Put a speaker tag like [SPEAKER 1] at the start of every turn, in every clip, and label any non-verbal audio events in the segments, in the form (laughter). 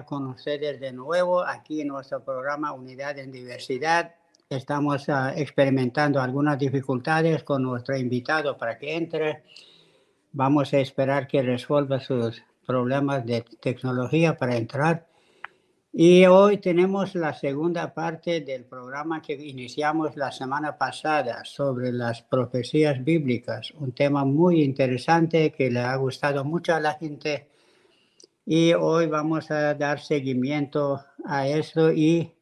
[SPEAKER 1] estar con ustedes de nuevo aquí en nuestro programa Unidad en Diversidad. Estamos uh, experimentando algunas dificultades con nuestro invitado para que entre. Vamos a esperar que resuelva sus problemas de tecnología para entrar. Y hoy tenemos la segunda parte del programa que iniciamos la semana pasada sobre las profecías bíblicas, un tema muy interesante que le ha gustado mucho a la gente. Y hoy vamos a dar seguimiento a eso y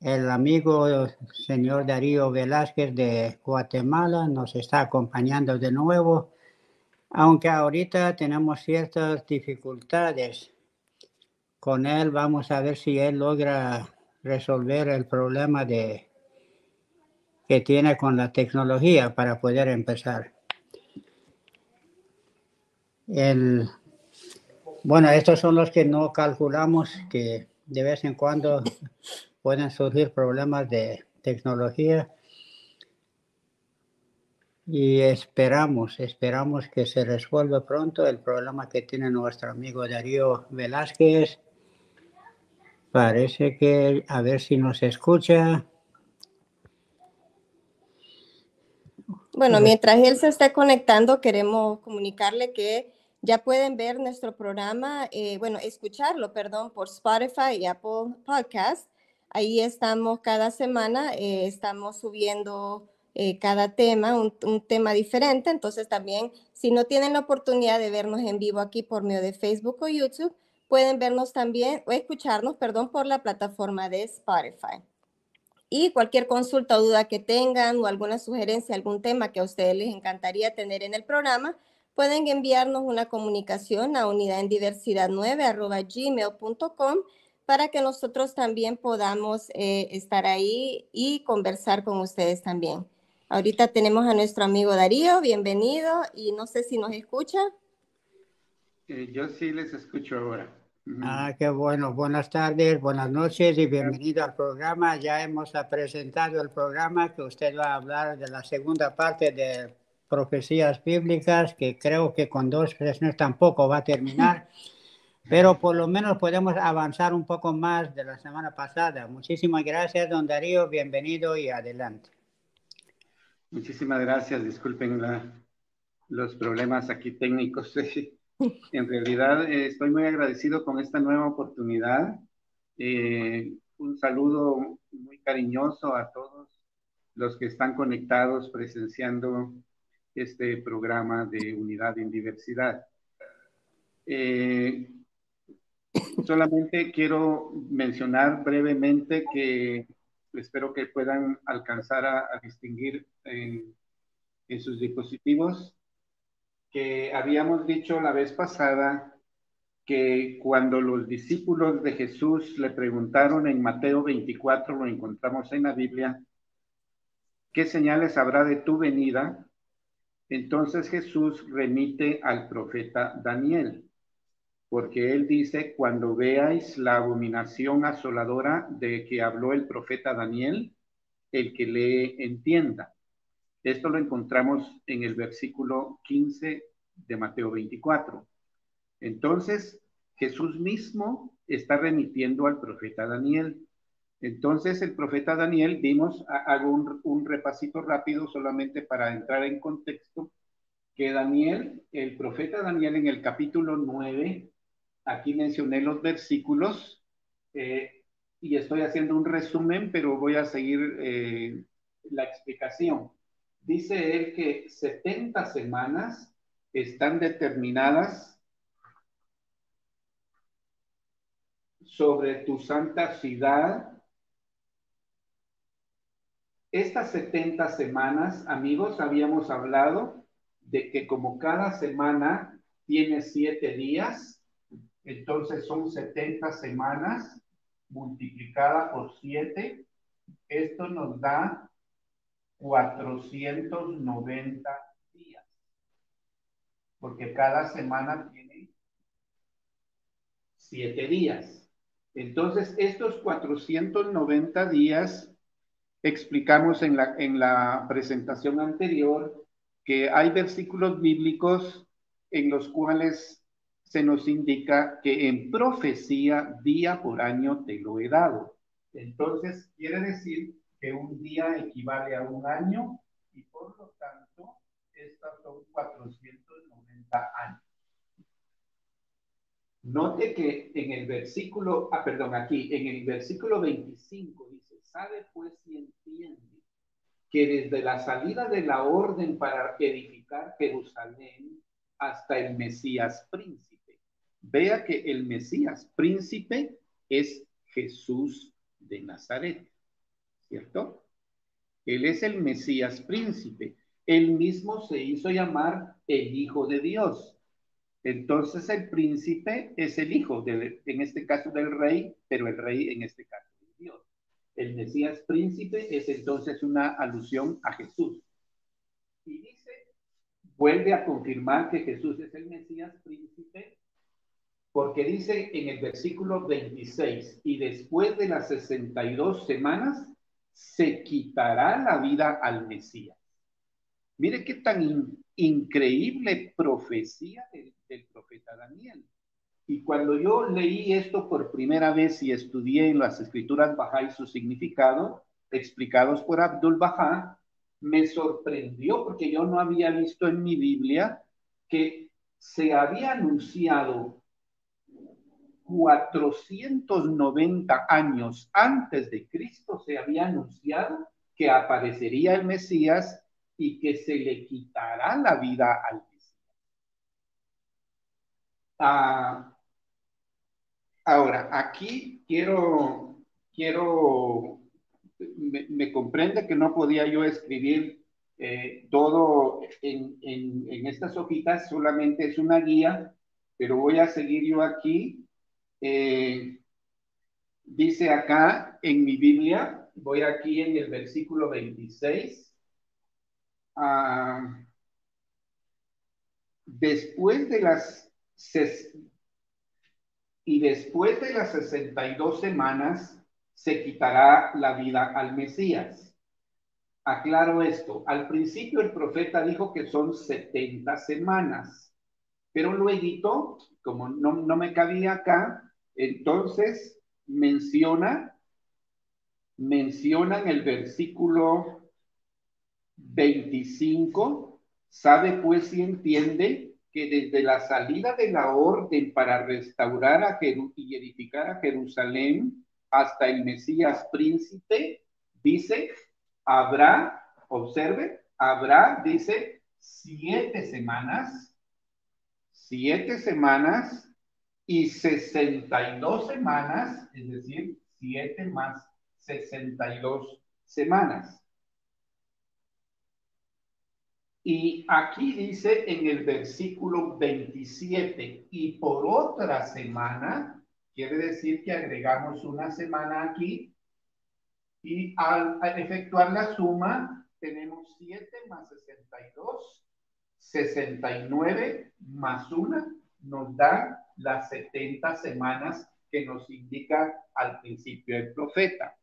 [SPEAKER 1] el amigo señor Darío Velázquez de Guatemala nos está acompañando de nuevo, aunque ahorita tenemos ciertas dificultades con él vamos a ver si él logra resolver el problema de, que tiene con la tecnología para poder empezar. El, bueno, estos son los que no calculamos que de vez en cuando pueden surgir problemas de tecnología y esperamos, esperamos que se resuelva pronto el problema que tiene nuestro amigo Darío Velázquez Parece que a ver si nos escucha.
[SPEAKER 2] Bueno, mientras él se esté conectando, queremos comunicarle que ya pueden ver nuestro programa, eh, bueno, escucharlo, perdón, por Spotify y Apple Podcast. Ahí estamos cada semana, eh, estamos subiendo eh, cada tema, un, un, tema diferente. Entonces también, si no tienen la oportunidad de vernos en vivo aquí por medio de Facebook o YouTube, pueden vernos también o escucharnos, perdón, por la plataforma de Spotify. Y cualquier consulta o duda que tengan o alguna sugerencia, algún tema que a ustedes les encantaría tener en el programa, pueden enviarnos una comunicación a unidad en diversidad 9 gmail.com para que nosotros también podamos eh, estar ahí y conversar con ustedes también. Ahorita tenemos a nuestro amigo Darío, bienvenido y no sé si nos escucha.
[SPEAKER 3] Eh, yo sí les escucho ahora.
[SPEAKER 1] Ah, qué bueno. Buenas tardes, buenas noches y bienvenido al programa. Ya hemos presentado el programa que usted va a hablar de la segunda parte de profecías bíblicas, que creo que con dos sesiones tampoco va a terminar, (laughs) pero por lo menos podemos avanzar un poco más de la semana pasada. Muchísimas gracias, don Darío. Bienvenido y adelante.
[SPEAKER 3] Muchísimas gracias. Disculpen los problemas aquí técnicos. (laughs) En realidad eh, estoy muy agradecido con esta nueva oportunidad. Eh, un saludo muy cariñoso a todos los que están conectados presenciando este programa de Unidad en Diversidad. Eh, solamente quiero mencionar brevemente que espero que puedan alcanzar a, distinguir en, sus dispositivos que habíamos dicho la vez pasada que cuando los discípulos de Jesús le preguntaron en Mateo 24, lo encontramos en la Biblia, ¿qué señales habrá de tu venida? Entonces Jesús remite al profeta Daniel, porque él dice, cuando veáis la abominación asoladora de que habló el profeta Daniel, el que le entienda. Esto lo encontramos en el versículo 15 de Mateo 24. Entonces, Jesús mismo está remitiendo al profeta Daniel. Entonces, el profeta Daniel, vimos, hago un, repasito rápido solamente para entrar en contexto, que Daniel, el profeta Daniel en el capítulo 9, aquí mencioné los versículos, eh, y estoy haciendo un resumen, pero voy a seguir eh, la explicación dice él que 70 semanas están determinadas sobre tu santa ciudad. Estas 70 semanas, amigos, habíamos hablado de que como cada semana tiene siete días, entonces son 70 semanas multiplicada por siete. Esto nos da 490 días, porque cada semana tiene siete días. Entonces, estos 490 días, explicamos en la, en la presentación anterior que hay versículos bíblicos en los cuales se nos indica que en profecía día por año te lo he dado. Entonces, quiere decir que un día equivale a un año y por lo tanto, estas son 490 años. Note que en el versículo, ah, perdón, aquí, en el versículo 25 dice, sabe pues si entiende que desde la salida de la orden para edificar Jerusalén hasta el Mesías príncipe. Vea que el Mesías príncipe es Jesús de Nazaret, ¿cierto? Él es el Mesías príncipe. Él mismo se hizo llamar el Hijo de Dios. Entonces el príncipe es el hijo, en este caso del rey, pero el rey en este caso de Dios. El Mesías príncipe es entonces una alusión a Jesús. Y dice, vuelve a confirmar que Jesús es el Mesías príncipe, porque dice en el versículo 26, y después de las 62 semanas, se quitará la vida al Mesías. Mire qué tan increíble profecía del, del profeta Daniel. Y cuando yo leí esto por primera vez y estudié en las escrituras y su significado, explicados por Abdul Baha, me sorprendió porque yo no había visto en mi Biblia que se había anunciado 490 años antes de Cristo, se había anunciado que aparecería el Mesías y que se le quitará la vida al Mesías. Ah, Ahora, aquí quiero, quiero, me, comprende que no podía yo escribir eh, todo en, estas hojitas, solamente es una guía, pero voy a seguir yo aquí. Eh, dice acá en mi Biblia, voy aquí en el versículo 26. Ah, después de las y después de las 62 semanas se quitará la vida al Mesías. Aclaro esto. Al principio el profeta dijo que son 70 semanas, pero luego, como no, no me cabía acá, entonces menciona, menciona en el versículo 25, sabe pues y entiende que desde la salida de la orden para restaurar a y edificar a Jerusalén hasta el Mesías príncipe, dice, habrá, observe, habrá, dice, siete semanas, siete semanas y sesenta y dos semanas, es decir, siete más sesenta y dos semanas. Y aquí dice en el versículo 27, y por otra semana, quiere decir que agregamos una semana aquí, y al, efectuar la suma, tenemos 7 más 62, 69 más 1, nos da las 70 semanas que nos indica al principio el profeta.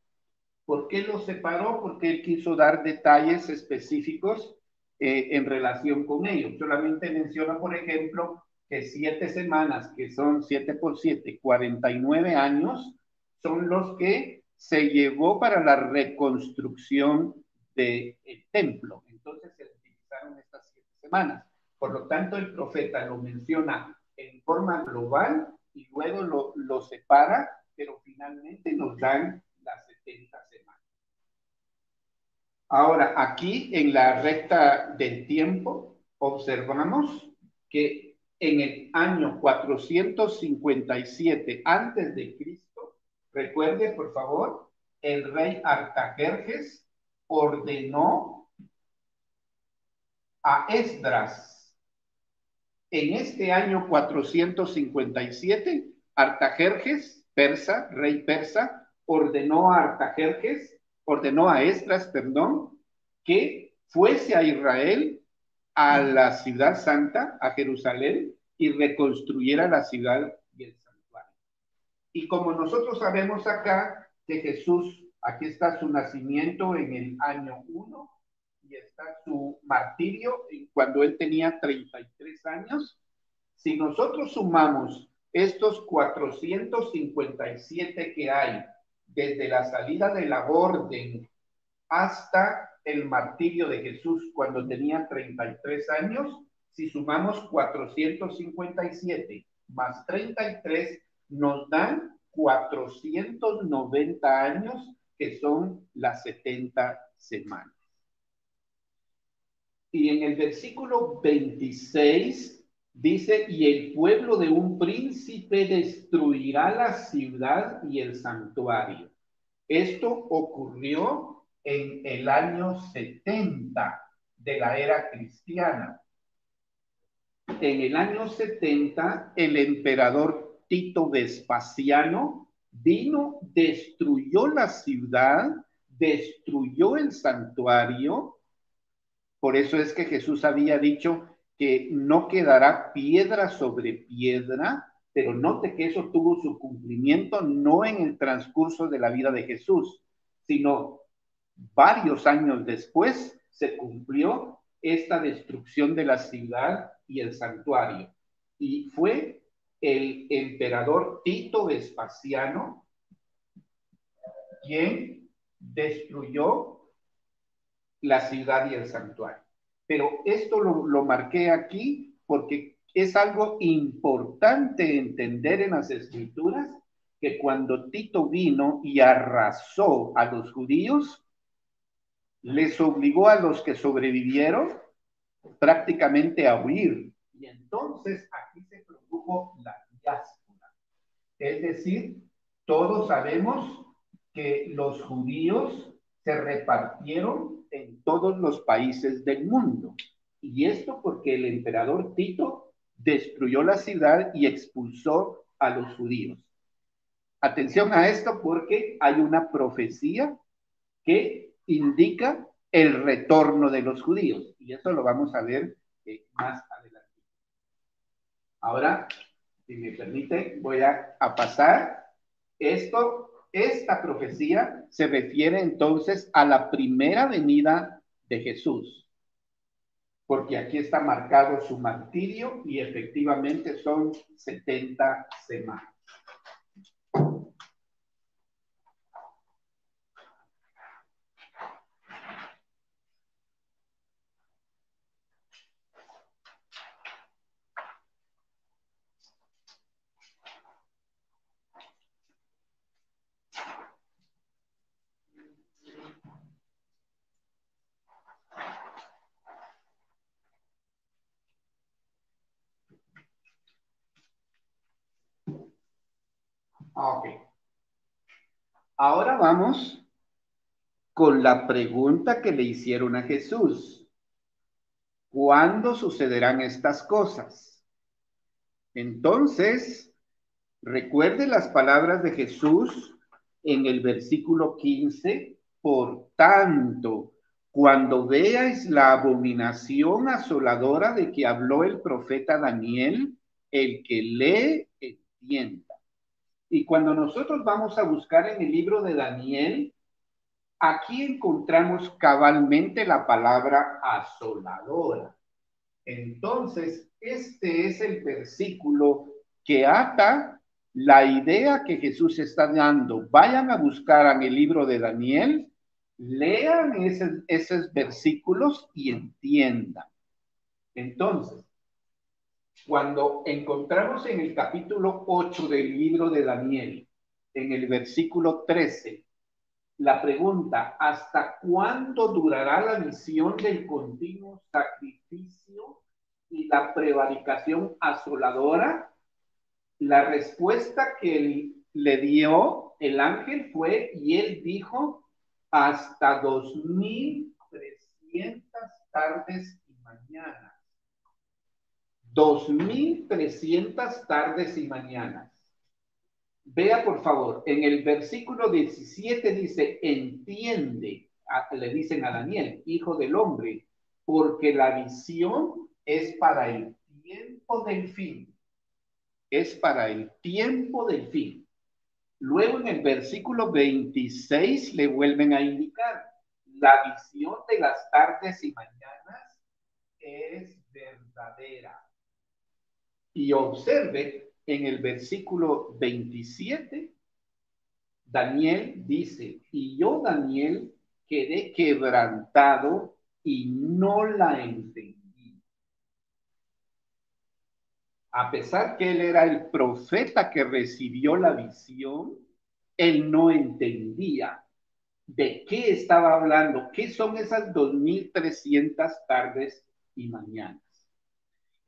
[SPEAKER 3] ¿Por qué lo separó? Porque él quiso dar detalles específicos eh, en relación con ello. Solamente menciona, por ejemplo, que siete semanas, que son siete por siete, 49 años, son los que se llevó para la reconstrucción del templo. Entonces se utilizaron estas siete semanas. Por lo tanto, el profeta lo menciona en forma global y luego lo, lo separa, pero finalmente nos dan las 70 semanas. Ahora, aquí en la recta del tiempo, observamos que en el año 457 antes de Cristo, recuerde por favor, el rey Artajerjes ordenó a Esdras. En este año 457, Artajerjes, persa, rey persa, ordenó a Artajerjes ordenó a Esdras, perdón, que fuese a Israel, a la ciudad santa, a Jerusalén, y reconstruyera la ciudad y el santuario. Y como nosotros sabemos acá que Jesús, aquí está su nacimiento en el año 1 y está su martirio cuando él tenía 33 años, si nosotros sumamos estos 457 que hay desde la salida de la orden hasta el martirio de Jesús cuando tenía 33 años, si sumamos 457 más 33, nos dan 490 años, que son las 70 semanas. Y en el versículo 26 Dice, y el pueblo de un príncipe destruirá la ciudad y el santuario. Esto ocurrió en el año 70 de la era cristiana. En el año 70, el emperador Tito Vespasiano vino, destruyó la ciudad, destruyó el santuario. Por eso es que Jesús había dicho, que no quedará piedra sobre piedra, pero note que eso tuvo su cumplimiento no en el transcurso de la vida de Jesús, sino varios años después se cumplió esta destrucción de la ciudad y el santuario. Y fue el emperador Tito Vespasiano quien destruyó la ciudad y el santuario. Pero esto lo, marqué aquí porque es algo importante entender en las escrituras que cuando Tito vino y arrasó a los judíos, les obligó a los que sobrevivieron prácticamente a huir. Y entonces aquí se produjo la diáspora. Es decir, todos sabemos que los judíos se repartieron en todos los países del mundo. Y esto porque el emperador Tito destruyó la ciudad y expulsó a los judíos. Atención a esto porque hay una profecía que indica el retorno de los judíos. Y eso lo vamos a ver eh, más adelante. Ahora, si me permite, voy a, a pasar esto esta profecía se refiere entonces a la primera venida de Jesús, porque aquí está marcado su martirio y efectivamente son 70 semanas. Ok. Ahora vamos con la pregunta que le hicieron a Jesús. ¿Cuándo sucederán estas cosas? Entonces, recuerde las palabras de Jesús en el versículo 15. Por tanto, cuando veáis la abominación asoladora de que habló el profeta Daniel, el que lee, entiende. Y cuando nosotros vamos a buscar en el libro de Daniel, aquí encontramos cabalmente la palabra asoladora. Entonces, este es el versículo que ata la idea que Jesús está dando. Vayan a buscar en el libro de Daniel, lean esos versículos y entiendan. Entonces, cuando encontramos en el capítulo 8 del libro de Daniel, en el versículo 13, la pregunta, ¿hasta cuándo durará la misión del continuo sacrificio y la prevaricación asoladora? La respuesta que le dio el ángel fue, y él dijo, hasta 2300 tardes y mañanas. 2.300 tardes y mañanas. Vea por favor, en el versículo 17 dice, entiende, le dicen a Daniel, hijo del hombre, porque la visión es para el tiempo del fin. Es para el tiempo del fin. Luego en el versículo 26 le vuelven a indicar, la visión de las tardes y mañanas es verdadera. Y observe en el versículo 27, Daniel dice, y yo Daniel quedé quebrantado y no la entendí. A pesar que él era el profeta que recibió la visión, él no entendía de qué estaba hablando, qué son esas 2.300 tardes y mañanas.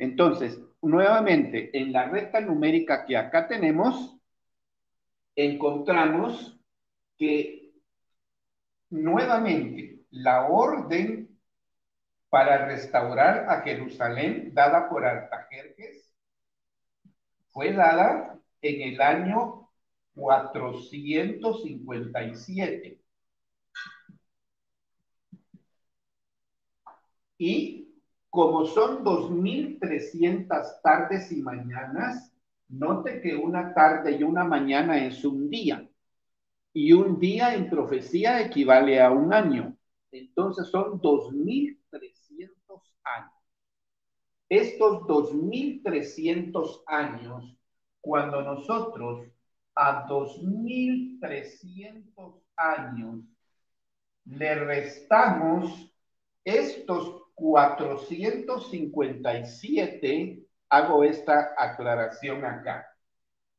[SPEAKER 3] Entonces, nuevamente, en la recta numérica que acá tenemos, encontramos que nuevamente la orden para restaurar a Jerusalén dada por Artajerjes fue dada en el año 457. Y como son 2.300 tardes y mañanas, note que una tarde y una mañana es un día. Y un día en profecía equivale a un año. Entonces son 2.300 años. Estos 2.300 años, cuando nosotros a 2.300 años le restamos estos 457, hago esta aclaración acá.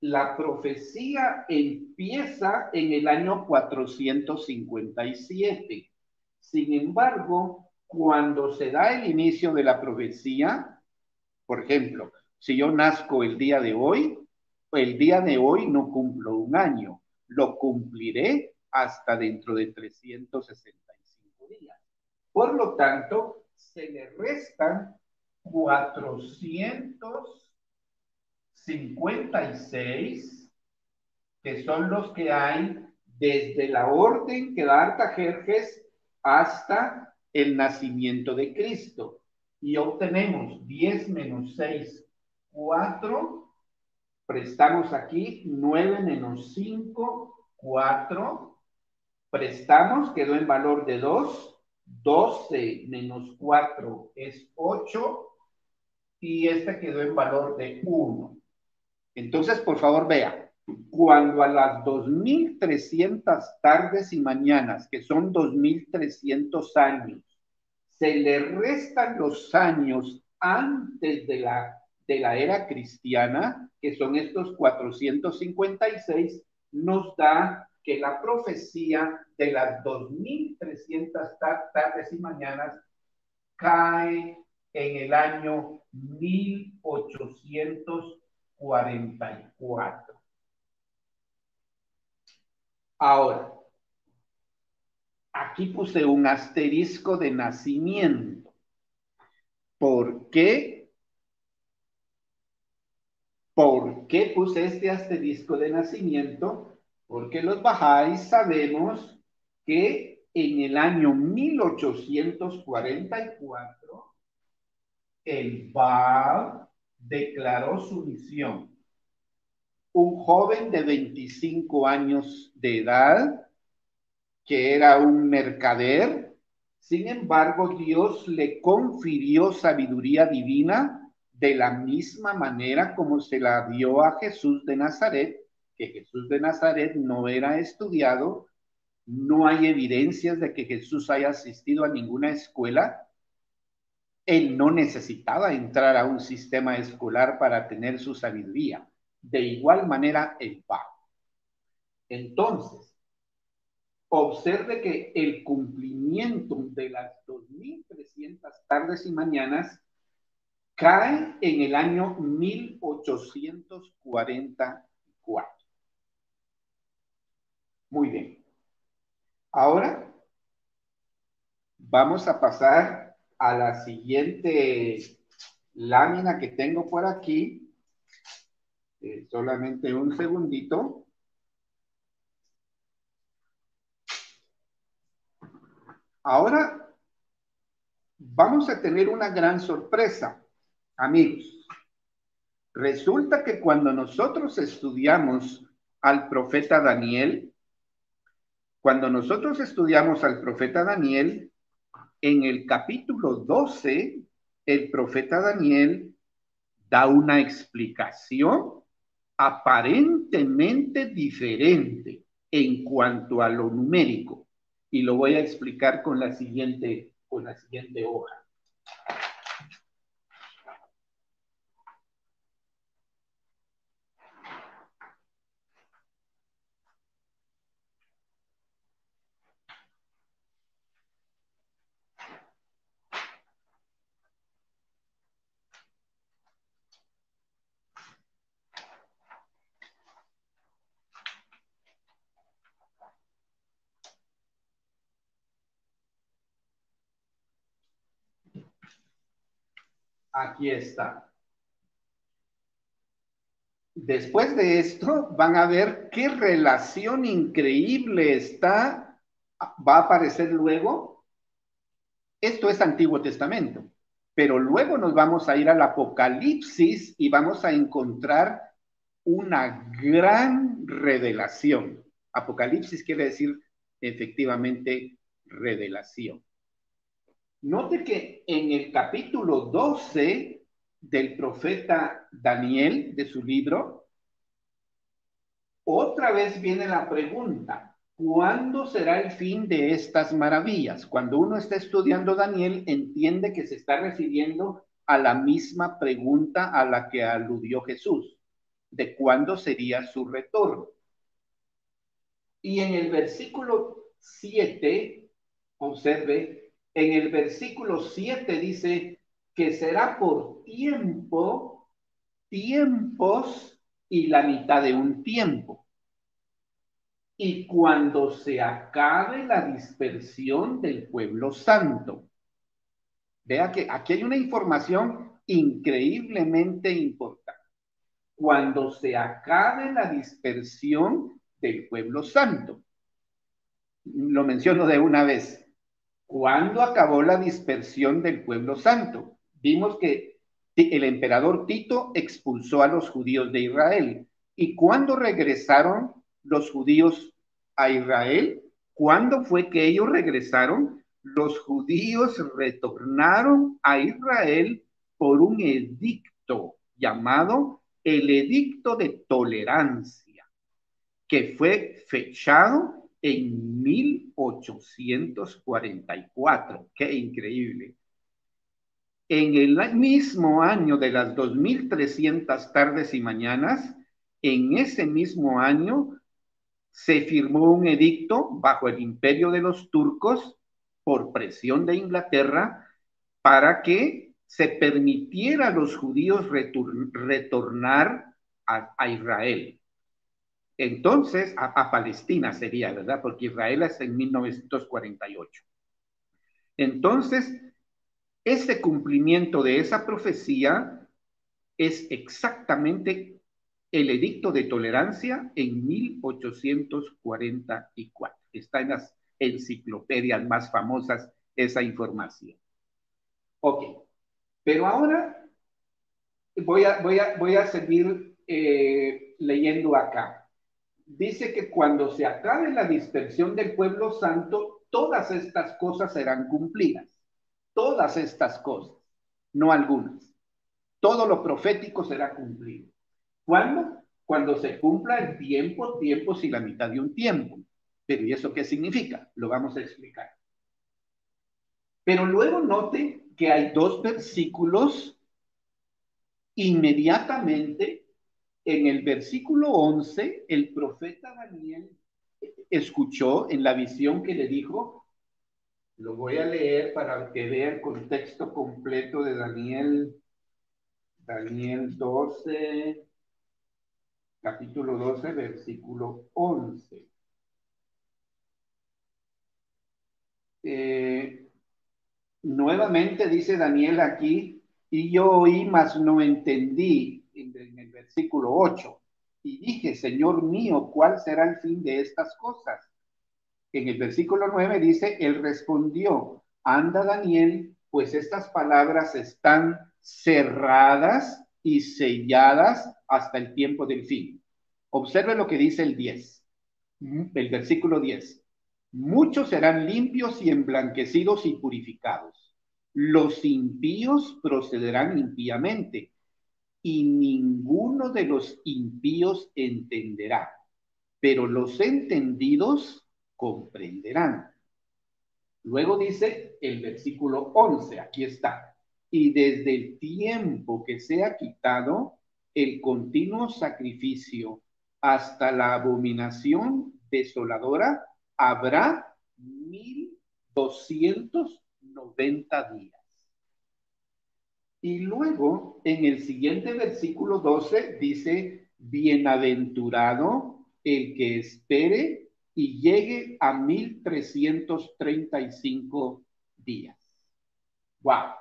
[SPEAKER 3] La profecía empieza en el año 457. Sin embargo, cuando se da el inicio de la profecía, por ejemplo, si yo nazco el día de hoy, el día de hoy no cumplo un año, lo cumpliré hasta dentro de 365 días. Por lo tanto, se le restan 456, que son los que hay desde la orden que da Artajerjes hasta el nacimiento de Cristo. Y obtenemos 10 menos 6, 4. Prestamos aquí 9 menos 5, 4. Prestamos, quedó en valor de 2 12 menos 4 es 8 y este quedó en valor de 1. Entonces, por favor, vea, cuando a las 2.300 tardes y mañanas, que son 2.300 años, se le restan los años antes de la, de la era cristiana, que son estos 456, nos da que la profecía de las 2.300 tardes y mañanas cae en el año 1844. Ahora, aquí puse un asterisco de nacimiento. ¿Por qué? ¿Por qué puse este asterisco de nacimiento? Porque los bajáis sabemos que en el año 1844 el Baal declaró su misión. Un joven de 25 años de edad, que era un mercader, sin embargo Dios le confirió sabiduría divina de la misma manera como se la dio a Jesús de Nazaret que Jesús de Nazaret no era estudiado, no hay evidencias de que Jesús haya asistido a ninguna escuela, él no necesitaba entrar a un sistema escolar para tener su sabiduría. De igual manera, el Papa. Entonces, observe que el cumplimiento de las 2.300 tardes y mañanas cae en el año 1844. Muy bien. Ahora vamos a pasar a la siguiente lámina que tengo por aquí. Eh, solamente un segundito. Ahora vamos a tener una gran sorpresa, amigos. Resulta que cuando nosotros estudiamos al profeta Daniel, cuando nosotros estudiamos al profeta Daniel, en el capítulo 12, el profeta Daniel da una explicación aparentemente diferente en cuanto a lo numérico. Y lo voy a explicar con la siguiente, con la siguiente hoja. Aquí está. Después de esto van a ver qué relación increíble está, va a aparecer luego. Esto es Antiguo Testamento, pero luego nos vamos a ir al Apocalipsis y vamos a encontrar una gran revelación. Apocalipsis quiere decir efectivamente revelación. Note que en el capítulo 12 del profeta Daniel, de su libro, otra vez viene la pregunta, ¿cuándo será el fin de estas maravillas? Cuando uno está estudiando Daniel, entiende que se está refiriendo a la misma pregunta a la que aludió Jesús, de cuándo sería su retorno. Y en el versículo 7, observe, en el versículo 7 dice que será por tiempo, tiempos y la mitad de un tiempo. Y cuando se acabe la dispersión del pueblo santo. Vea que aquí hay una información increíblemente importante. Cuando se acabe la dispersión del pueblo santo. Lo menciono de una vez ¿Cuándo acabó la dispersión del pueblo santo? Vimos que el emperador Tito expulsó a los judíos de Israel. ¿Y cuándo regresaron los judíos a Israel? ¿Cuándo fue que ellos regresaron? Los judíos retornaron a Israel por un edicto llamado el edicto de tolerancia, que fue fechado en 1844. Qué increíble. En el mismo año de las 2300 tardes y mañanas, en ese mismo año se firmó un edicto bajo el imperio de los turcos por presión de Inglaterra para que se permitiera a los judíos retornar a Israel. Entonces, a, Palestina sería, ¿verdad? Porque Israel es en 1948. Entonces, ese cumplimiento de esa profecía es exactamente el edicto de tolerancia en 1844. Está en las enciclopedias más famosas esa información. Ok, pero ahora voy a, voy a, voy a seguir eh, leyendo acá dice que cuando se acabe la dispersión del pueblo santo, todas estas cosas serán cumplidas. Todas estas cosas, no algunas. Todo lo profético será cumplido. ¿Cuándo? Cuando se cumpla el tiempo, tiempos y la mitad de un tiempo. Pero ¿y eso qué significa? Lo vamos a explicar. Pero luego note que hay dos versículos inmediatamente en el versículo 11, el profeta Daniel escuchó en la visión que le dijo, lo voy a leer para que vea el contexto completo de Daniel, Daniel 12, capítulo 12, versículo 11. Eh, nuevamente dice Daniel aquí, y yo oí, mas no entendí en el versículo 8. Y dije, Señor mío, ¿cuál será el fin de estas cosas? En el versículo 9 dice, Él respondió, anda Daniel, pues estas palabras están cerradas y selladas hasta el tiempo del fin. Observe lo que dice el 10, el versículo 10. Muchos serán limpios y emblanquecidos y purificados. Los impíos procederán impíamente y ninguno de los impíos entenderá, pero los entendidos comprenderán. Luego dice el versículo 11, aquí está, y desde el tiempo que se ha quitado el continuo sacrificio hasta la abominación desoladora, habrá mil doscientos noventa días. Y luego, en el siguiente versículo 12, dice, bienaventurado el que espere y llegue a mil trescientos treinta y cinco días. ¡Wow!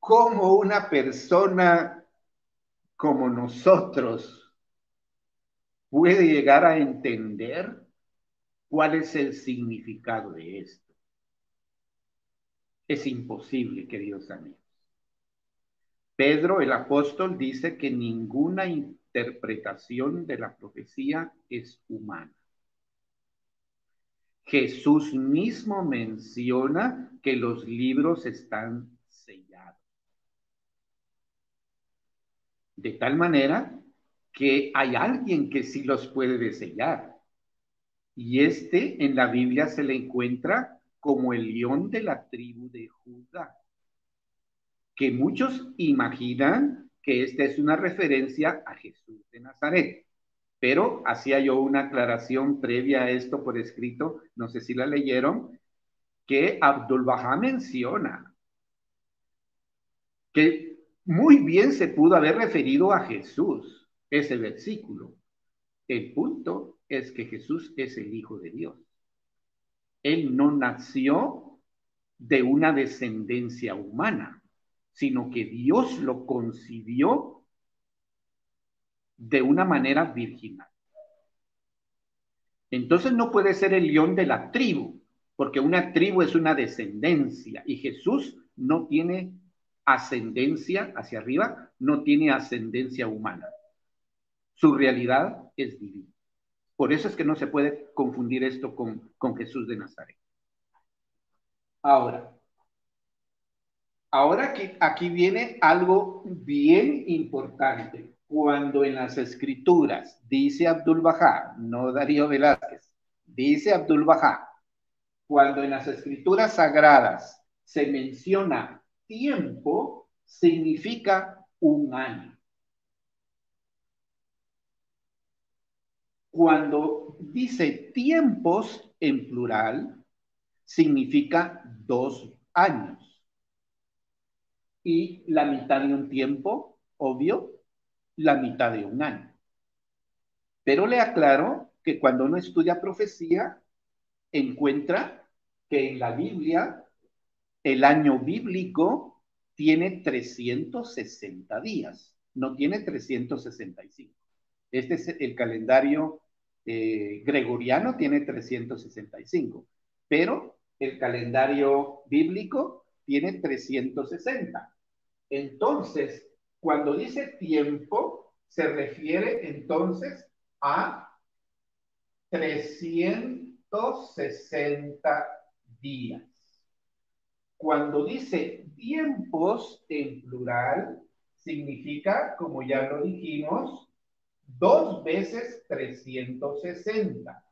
[SPEAKER 3] Como una persona como nosotros puede llegar a entender ¿Cuál es el significado de esto? Es imposible, queridos amigos. Pedro, el apóstol, dice que ninguna interpretación de la profecía es humana. Jesús mismo menciona que los libros están sellados. De tal manera que hay alguien que sí los puede sellar. Y este en la Biblia se le encuentra como el león de la tribu de Judá, que muchos imaginan que esta es una referencia a Jesús de Nazaret. Pero hacía yo una aclaración previa a esto por escrito, no sé si la leyeron, que Abdul Bahá menciona que muy bien se pudo haber referido a Jesús ese versículo. El punto es que Jesús es el Hijo de Dios. Él no nació de una descendencia humana, sino que Dios lo concibió de una manera virginal. Entonces no puede ser el león de la tribu, porque una tribu es una descendencia y Jesús no tiene ascendencia hacia arriba, no tiene ascendencia humana. Su realidad es divina. Por eso es que no se puede confundir esto con, con Jesús de Nazaret. Ahora, ahora aquí viene algo bien importante. Cuando en las escrituras dice Abdul Bahá, no Darío Velázquez, dice Abdul Bahá, cuando en las escrituras sagradas se menciona tiempo, significa un año. Cuando dice tiempos en plural, significa dos años. Y la mitad de un tiempo, obvio, la mitad de un año. Pero le aclaro que cuando uno estudia profecía, encuentra que en la Biblia el año bíblico tiene 360 días, no tiene 365. Este es el calendario eh, gregoriano, tiene 365, pero el calendario bíblico tiene 360. Entonces, cuando dice tiempo, se refiere entonces a 360 días. Cuando dice tiempos en plural, significa, como ya lo dijimos, dos veces 360.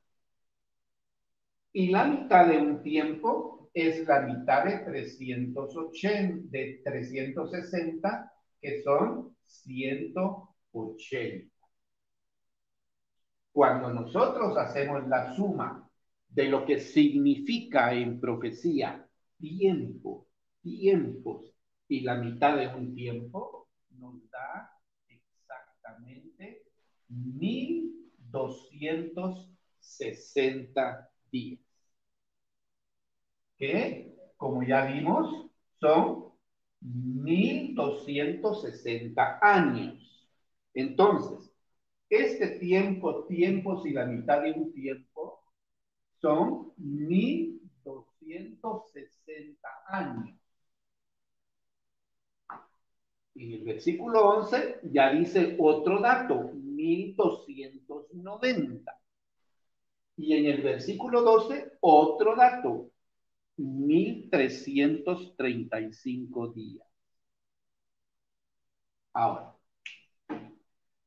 [SPEAKER 3] Y la mitad de un tiempo es la mitad de 380, de 360, que son 180. Cuando nosotros hacemos la suma de lo que significa en profecía tiempo, tiempos y la mitad de un tiempo, nos da exactamente 1260 días. Que, como ya vimos, son 1260 años. Entonces, este tiempo, tiempos y la mitad de un tiempo son 1260 años. Y el versículo 11 ya dice otro dato, 1290. Y en el versículo 12, otro dato, 1335 días. Ahora,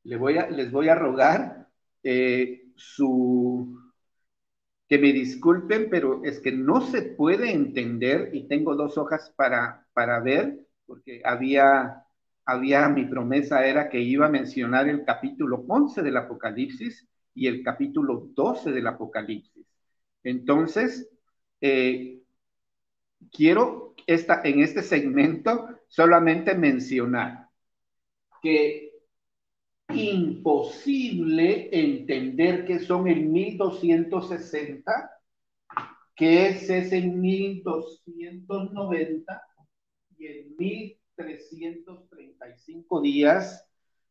[SPEAKER 3] les voy a, les voy a rogar eh, su, que me disculpen, pero es que no se puede entender y tengo dos hojas para, para ver, porque había, había, mi promesa era que iba a mencionar el capítulo 11 del Apocalipsis y el capítulo 12 del Apocalipsis. Entonces, eh, quiero esta, en este segmento solamente mencionar que imposible entender que son el 1260, que es ese 1290 y el 1335 días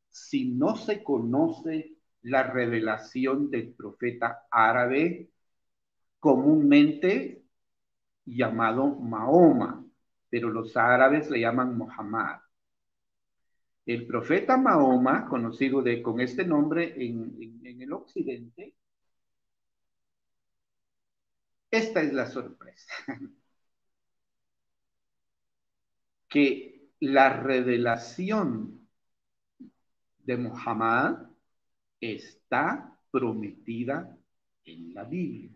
[SPEAKER 3] si no se conoce la revelación del profeta árabe comúnmente llamado Mahoma, pero los árabes le llaman Muhammad. El profeta Mahoma, conocido de, con este nombre en, en el occidente, esta es la sorpresa. (laughs) que la revelación de Muhammad está prometida en la Biblia.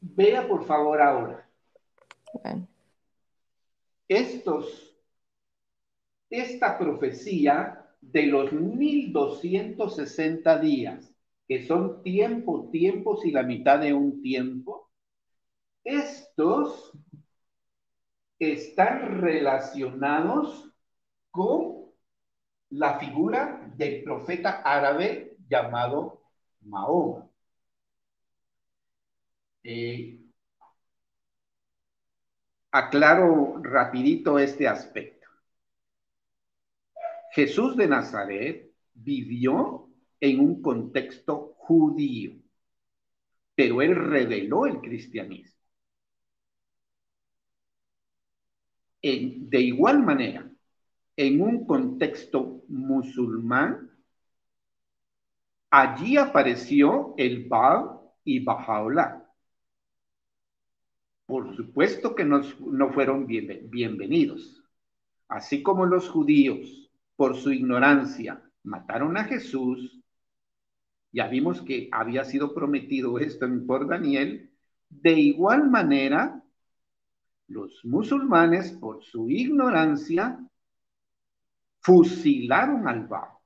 [SPEAKER 3] Vea por favor ahora. Estos, esta profecía de los 1260 días, que son tiempo, tiempos y la mitad de un tiempo, estos están relacionados con la figura del profeta árabe llamado Mahoma. Eh, aclaro rapidito este aspecto. Jesús de Nazaret vivió en un contexto judío, pero él reveló el cristianismo. de igual manera, en un contexto musulmán, allí apareció el Baal y Bahá'u'lláh. Por supuesto que no, no fueron bienvenidos. Así como los judíos, por su ignorancia, mataron a Jesús, ya vimos que había sido prometido esto por Daniel, de igual manera los musulmanes, por su ignorancia, fusilaron al Bajo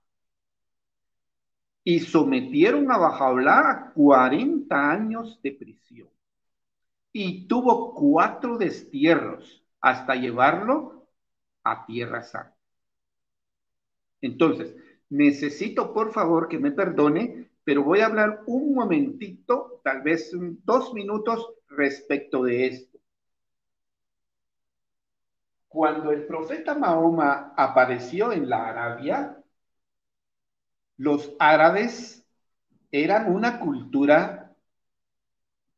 [SPEAKER 3] y sometieron a Bajaola a 40 años de prisión. Y tuvo cuatro destierros hasta llevarlo a Tierra Santa. Entonces, necesito por favor que me perdone, pero voy a hablar un momentito, tal vez dos minutos respecto de esto. Cuando el profeta Mahoma apareció en la Arabia, los árabes eran una cultura,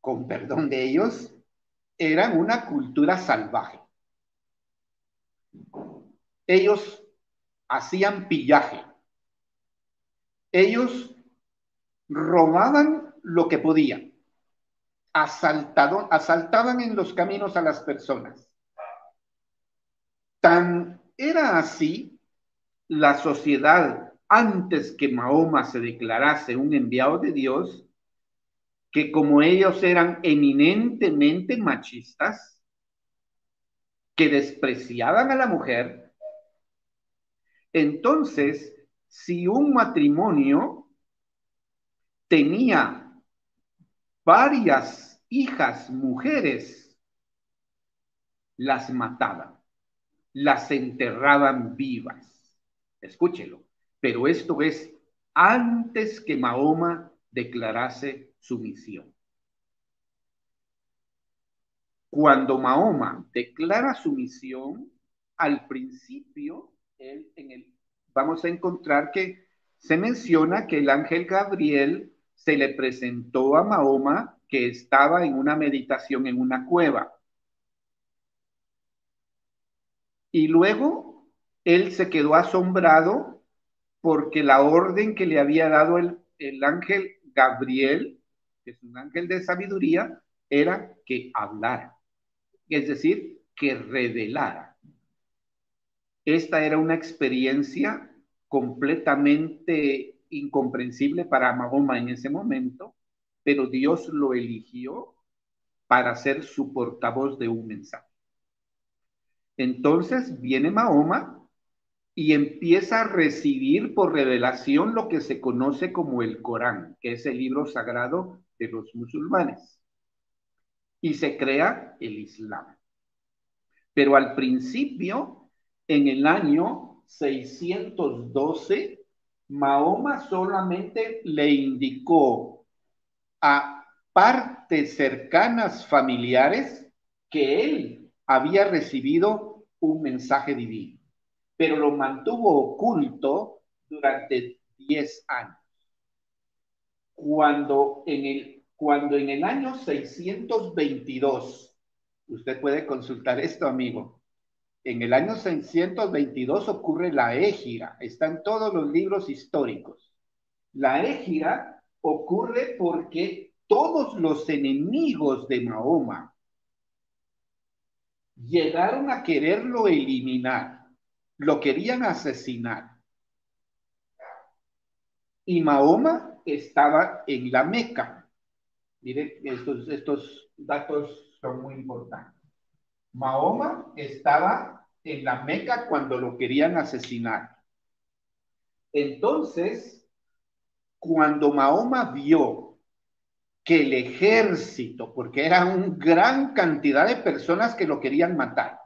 [SPEAKER 3] con perdón de ellos, eran una cultura salvaje. Ellos hacían pillaje. Ellos robaban lo que podían. asaltaban en los caminos a las personas Tan era así la sociedad antes que Mahoma se declarase un enviado de Dios, que como ellos eran eminentemente machistas, que despreciaban a la mujer, entonces, si un matrimonio tenía varias hijas mujeres, las mataban las enterraban vivas. Escúchelo. Pero esto es antes que Mahoma declarase su misión. Cuando Mahoma declara su misión, al principio, vamos a encontrar que se menciona que el ángel Gabriel se le presentó a Mahoma que estaba en una meditación en una cueva Y luego él se quedó asombrado porque la orden que le había dado el, el ángel Gabriel, que es un ángel de sabiduría, era que hablara, es decir, que revelara. Esta era una experiencia completamente incomprensible para Mahoma en ese momento, pero Dios lo eligió para ser su portavoz de un mensaje. Entonces viene Mahoma y empieza a recibir por revelación lo que se conoce como el Corán, que es el libro sagrado de los musulmanes. Y se crea el Islam. Pero al principio, en el año 612, Mahoma solamente le indicó a partes cercanas familiares que él había recibido un mensaje divino, pero lo mantuvo oculto durante 10 años. Cuando en el, cuando en el año 622, usted puede consultar esto, amigo, en el año 622 ocurre la égira, está en todos los libros históricos. La égira ocurre porque todos los enemigos de Mahoma llegaron a quererlo eliminar, lo querían asesinar. Y Mahoma estaba en la Meca. Miren, estos, estos datos son muy importantes. Mahoma estaba en la Meca cuando lo querían asesinar. Entonces, cuando Mahoma vio que el ejército, porque era una gran cantidad de personas que lo querían matar,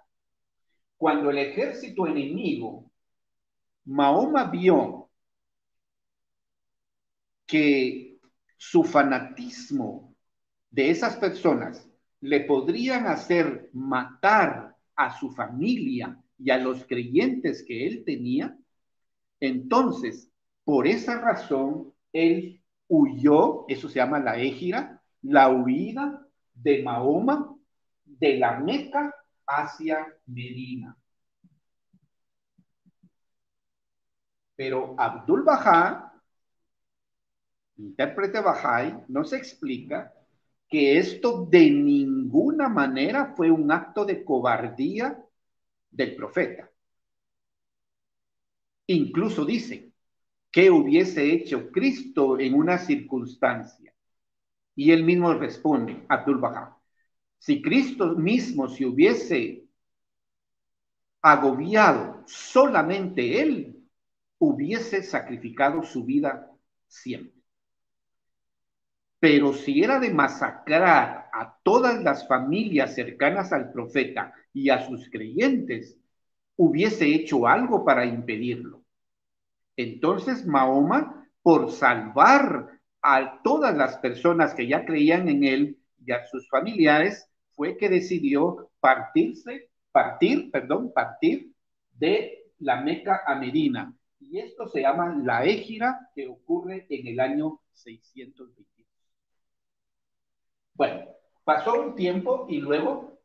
[SPEAKER 3] cuando el ejército enemigo, Mahoma vio que su fanatismo de esas personas le podrían hacer matar a su familia y a los creyentes que él tenía, entonces, por esa razón, él huyó, eso se llama la égira, la huida de Mahoma, de la Meca hacia Medina. Pero Abdul Bahá, intérprete Bahá'í, nos explica que esto de ninguna manera fue un acto de cobardía del profeta. Incluso dice, ¿qué hubiese hecho Cristo en una circunstancia? Y él mismo responde, Abdul Bahá, si Cristo mismo se hubiese agobiado solamente él, hubiese sacrificado su vida siempre. Pero si era de masacrar a todas las familias cercanas al profeta y a sus creyentes, hubiese hecho algo para impedirlo. Entonces Mahoma, por salvar a todas las personas que ya creían en él y a sus familiares, fue que decidió partirse, partir, perdón, partir de la Meca a Medina. Y esto se llama la égira que ocurre en el año 620. Bueno, pasó un tiempo y luego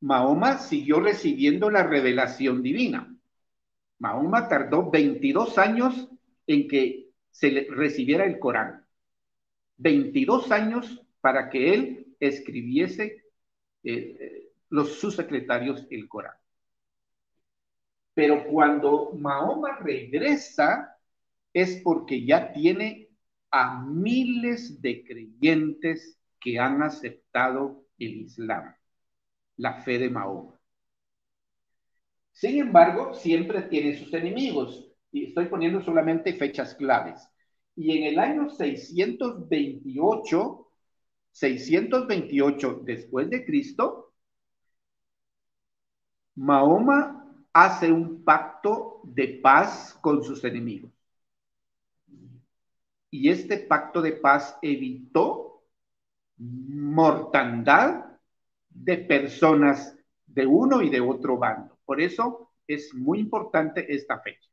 [SPEAKER 3] Mahoma siguió recibiendo la revelación divina. Mahoma tardó 22 años en que se le recibiera el Corán. 22 años para que él escribiese eh, eh, los sus secretarios el Corán. Pero cuando Mahoma regresa es porque ya tiene a miles de creyentes que han aceptado el Islam, la fe de Mahoma. Sin embargo, siempre tiene sus enemigos, y estoy poniendo solamente fechas claves. Y en el año 628, 628 después de Cristo, Mahoma hace un pacto de paz con sus enemigos. Y este pacto de paz evitó mortandad de personas de uno y de otro bando. Por eso es muy importante esta fecha.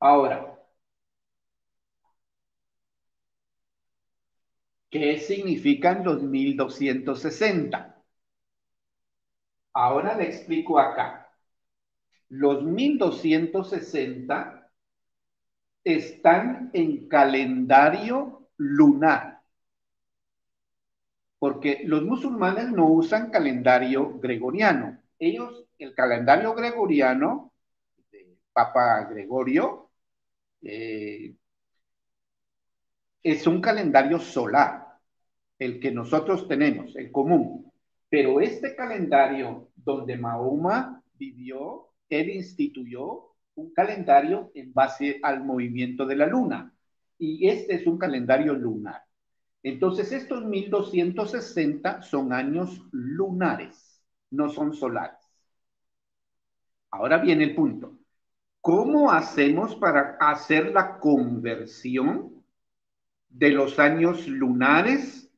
[SPEAKER 3] Ahora, ¿qué significan los 1260? Ahora le explico acá. Los 1260 están en calendario lunar. Porque los musulmanes no usan calendario gregoriano. Ellos, el calendario gregoriano de Papa Gregorio, eh, es un calendario solar, el que nosotros tenemos, el común. Pero este calendario donde Mahoma vivió, él instituyó un calendario en base al movimiento de la luna. Y este es un calendario lunar. Entonces, estos 1260 son años lunares, no son solares. Ahora viene el punto. ¿Cómo hacemos para hacer la conversión de los años lunares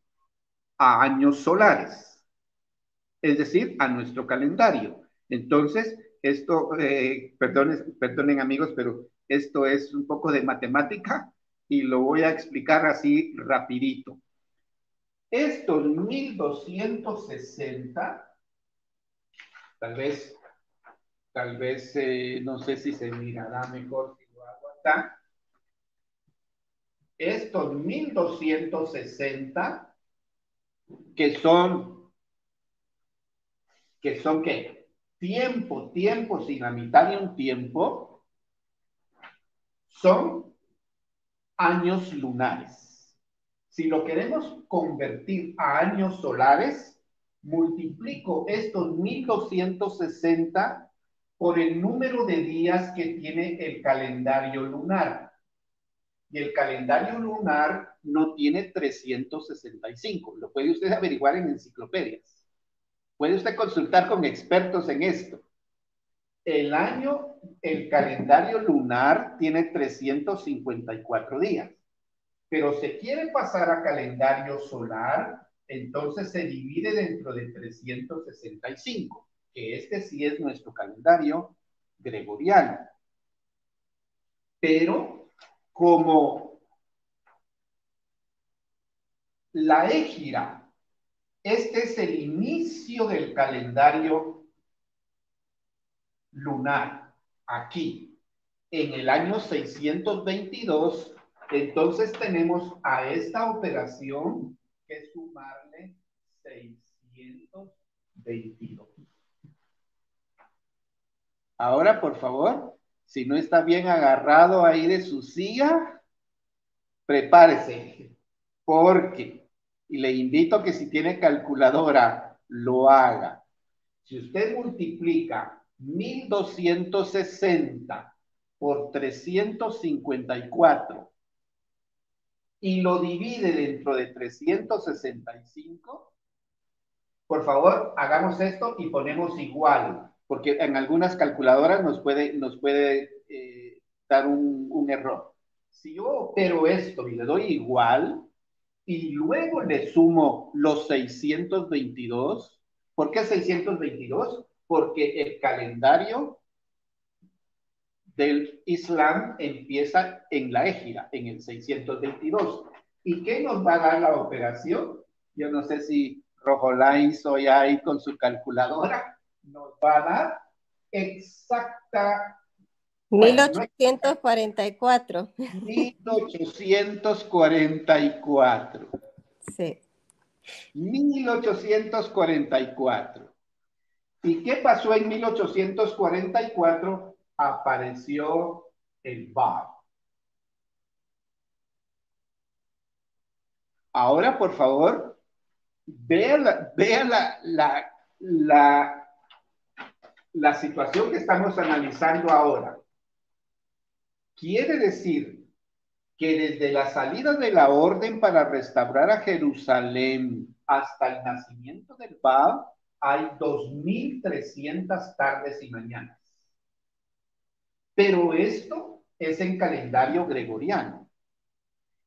[SPEAKER 3] a años solares, es decir, a nuestro calendario. Entonces, esto, eh, perdonen, perdonen amigos, pero esto es un poco de matemática y lo voy a explicar así rapidito. Estos 1260, tal vez, tal vez, eh, no sé si se mirará mejor si lo hago acá estos 1260 que son, que son qué? Tiempo, tiempo sin la mitad de un tiempo, son años lunares. Si lo queremos convertir a años solares, multiplico estos 1260 por el número de días que tiene el calendario lunar y el calendario lunar no tiene 365. Lo puede usted averiguar en enciclopedias. Puede usted consultar con expertos en esto. El año, el calendario lunar tiene 354 días, pero se quiere pasar a calendario solar, entonces se divide dentro de 365, que este sí es nuestro calendario gregoriano. Pero como la égira. Este es el inicio del calendario lunar, aquí, en el año 622. Entonces tenemos a esta operación que sumarle 622. Ahora, por favor, si no está bien agarrado ahí de su silla, prepárese, porque, y le invito que si tiene calculadora, lo haga. Si usted multiplica 1260 por 354 y lo divide dentro de 365, por favor, hagamos esto y ponemos igual porque en algunas calculadoras nos puede, nos puede eh, dar un, error. Si yo opero esto y le doy igual, y luego le sumo los 622, ¿por qué 622? Porque el calendario del Islam empieza en la égira, en el 622. ¿Y qué nos va a dar la operación? Yo no sé si Rojolá hizo ya ahí con su calculadora nos va a dar exacta
[SPEAKER 2] 1844.
[SPEAKER 3] 1844.
[SPEAKER 2] Sí.
[SPEAKER 3] 1844. ¿Y qué pasó en 1844? Apareció el bar. Ahora, por favor, vea la, vea la situación que estamos analizando ahora quiere decir que desde la salida de la orden para restaurar a Jerusalén hasta el nacimiento del Bab hay 2.300 tardes y mañanas. Pero esto es en calendario gregoriano.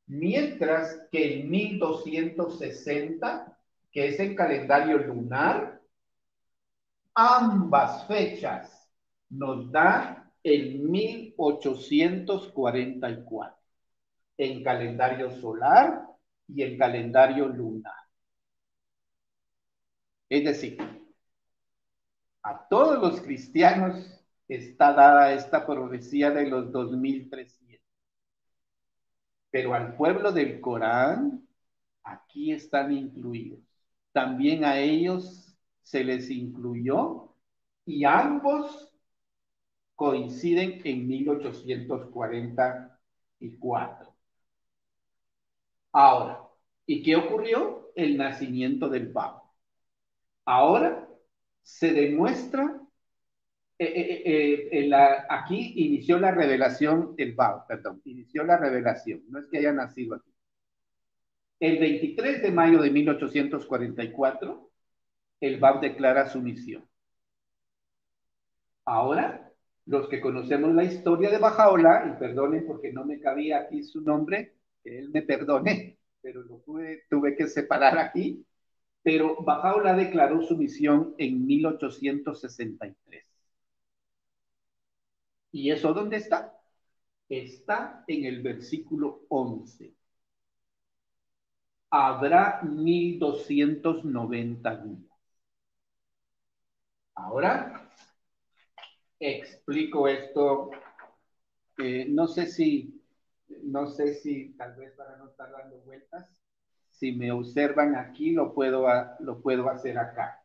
[SPEAKER 3] Mientras que el 1260, que es el calendario lunar, ambas fechas nos da el 1844 en calendario solar y en calendario lunar. Es decir, A todos los cristianos está dada esta profecía de los 2300. Pero al pueblo del Corán, aquí están incluidos. También a ellos se les incluyó y ambos coinciden en 1844. Ahora, ¿y qué ocurrió? El nacimiento del Papa. Ahora se demuestra, eh, eh, eh, aquí inició la revelación, el Papa, perdón, inició la revelación, no es que haya nacido aquí. El 23 de mayo de 1844, el BAP declara su misión. Ahora, los que conocemos la historia de Bajaola, y perdonen porque no me cabía aquí su nombre, que él me perdone, pero lo tuve, tuve que separar aquí, pero Bajaola declaró su misión en 1863. ¿Y eso dónde está? Está en el versículo 11. Habrá 1290 días. Ahora, explico esto. Eh, no sé si, no sé si tal vez para no estar dando vueltas, si me observan aquí, lo puedo, lo puedo hacer acá.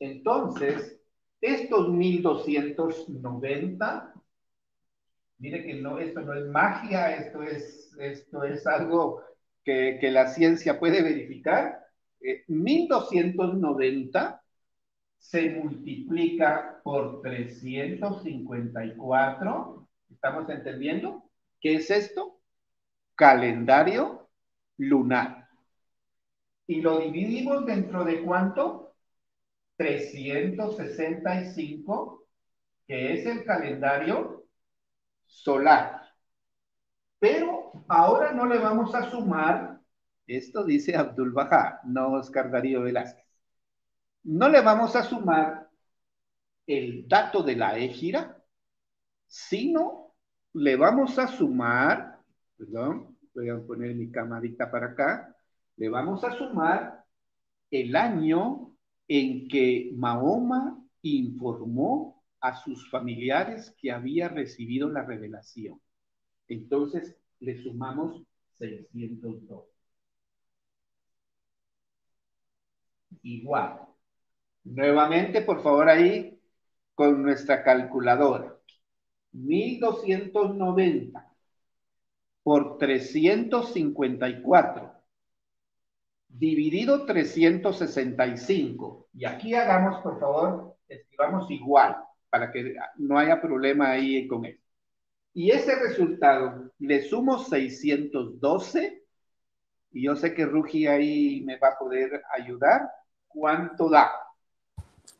[SPEAKER 3] Entonces, estos 1290, mire que no, esto no es magia, esto es, esto es algo que, la ciencia puede verificar. 1290 eh, se multiplica por 354. ¿Estamos entendiendo? ¿Qué es esto? Calendario lunar. Y lo dividimos dentro de cuánto? 365, que es el calendario solar. Pero ahora no le vamos a sumar, esto dice Abdul Bahá, no Oscar Darío Velázquez no le vamos a sumar el dato de la égira, sino le vamos a sumar, perdón, voy a poner mi camarita para acá, le vamos a sumar el año en que Mahoma informó a sus familiares que había recibido la revelación. Entonces le sumamos 602. Igual, Nuevamente, por favor, ahí con nuestra calculadora. 1290 por 354 dividido 365. Y aquí hagamos, por favor, escribamos igual para que no haya problema ahí con eso. Y ese resultado le sumo 612 y yo sé que Rugi ahí me va a poder ayudar. ¿Cuánto da?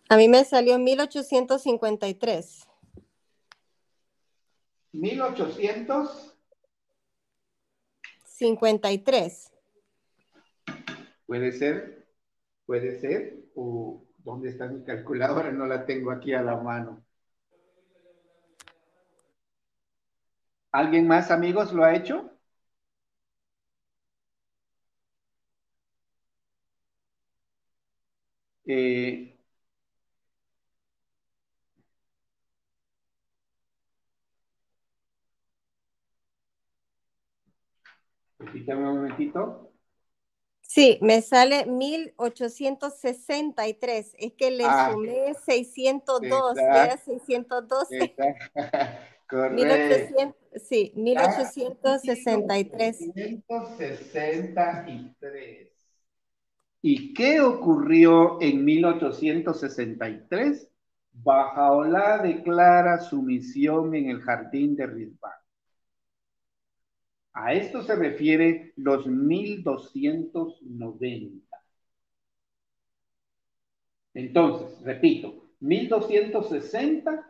[SPEAKER 2] A mí me salió 1853.
[SPEAKER 3] 1853. Puede ser, puede ser, o ¿dónde está mi calculadora? No la tengo aquí a la mano. ¿Alguien más, amigos, lo ha hecho? Eh, Repítame un momentito.
[SPEAKER 2] Sí, me sale 1863. Es que le ah, sumé 602, era 612.
[SPEAKER 3] Correcto.
[SPEAKER 2] sí, 1863.
[SPEAKER 3] 1863. ¿Y qué ocurrió en 1863? Bajaola declara su misión en el jardín de Rizbán. A esto se refiere los 1290. Entonces, repito, 1260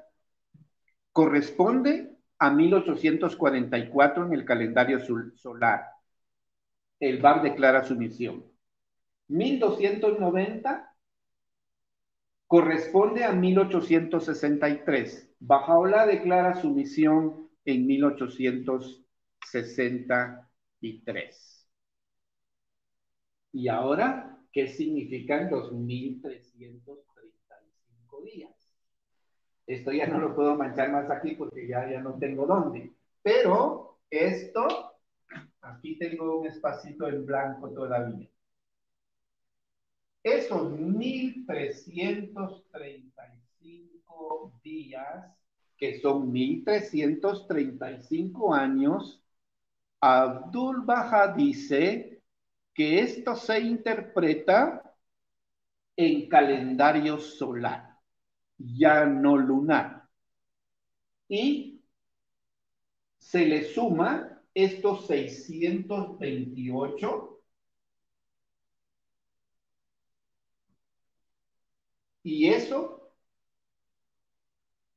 [SPEAKER 3] corresponde a 1844 en el calendario solar. El BAR declara su misión. 1290 corresponde a 1863. Bajaola declara su misión en 1863. 63. ¿Y ahora qué significan los 1335 días? Esto ya no lo puedo manchar más aquí porque ya, ya no tengo dónde. Pero esto, aquí tengo un espacito en blanco todavía. Esos 1335 días, que son 1335 años, Abdul Baha dice que esto se interpreta en calendario solar, ya no lunar. Y se le suma estos 628 y eso,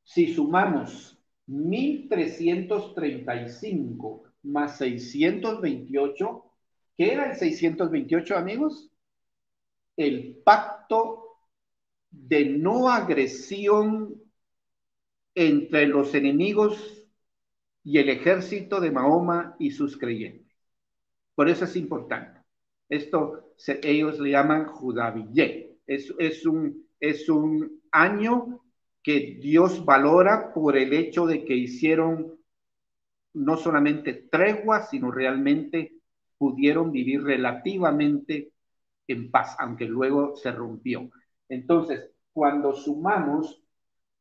[SPEAKER 3] si sumamos 1335 más 628, ¿qué era el 628 amigos? El pacto de no agresión entre los enemigos y el ejército de Mahoma y sus creyentes. Por eso es importante. Esto ellos le llaman Judavillé. Es, es, un, es un año que Dios valora por el hecho de que hicieron no solamente tregua, sino realmente pudieron vivir relativamente en paz, aunque luego se rompió. Entonces, cuando sumamos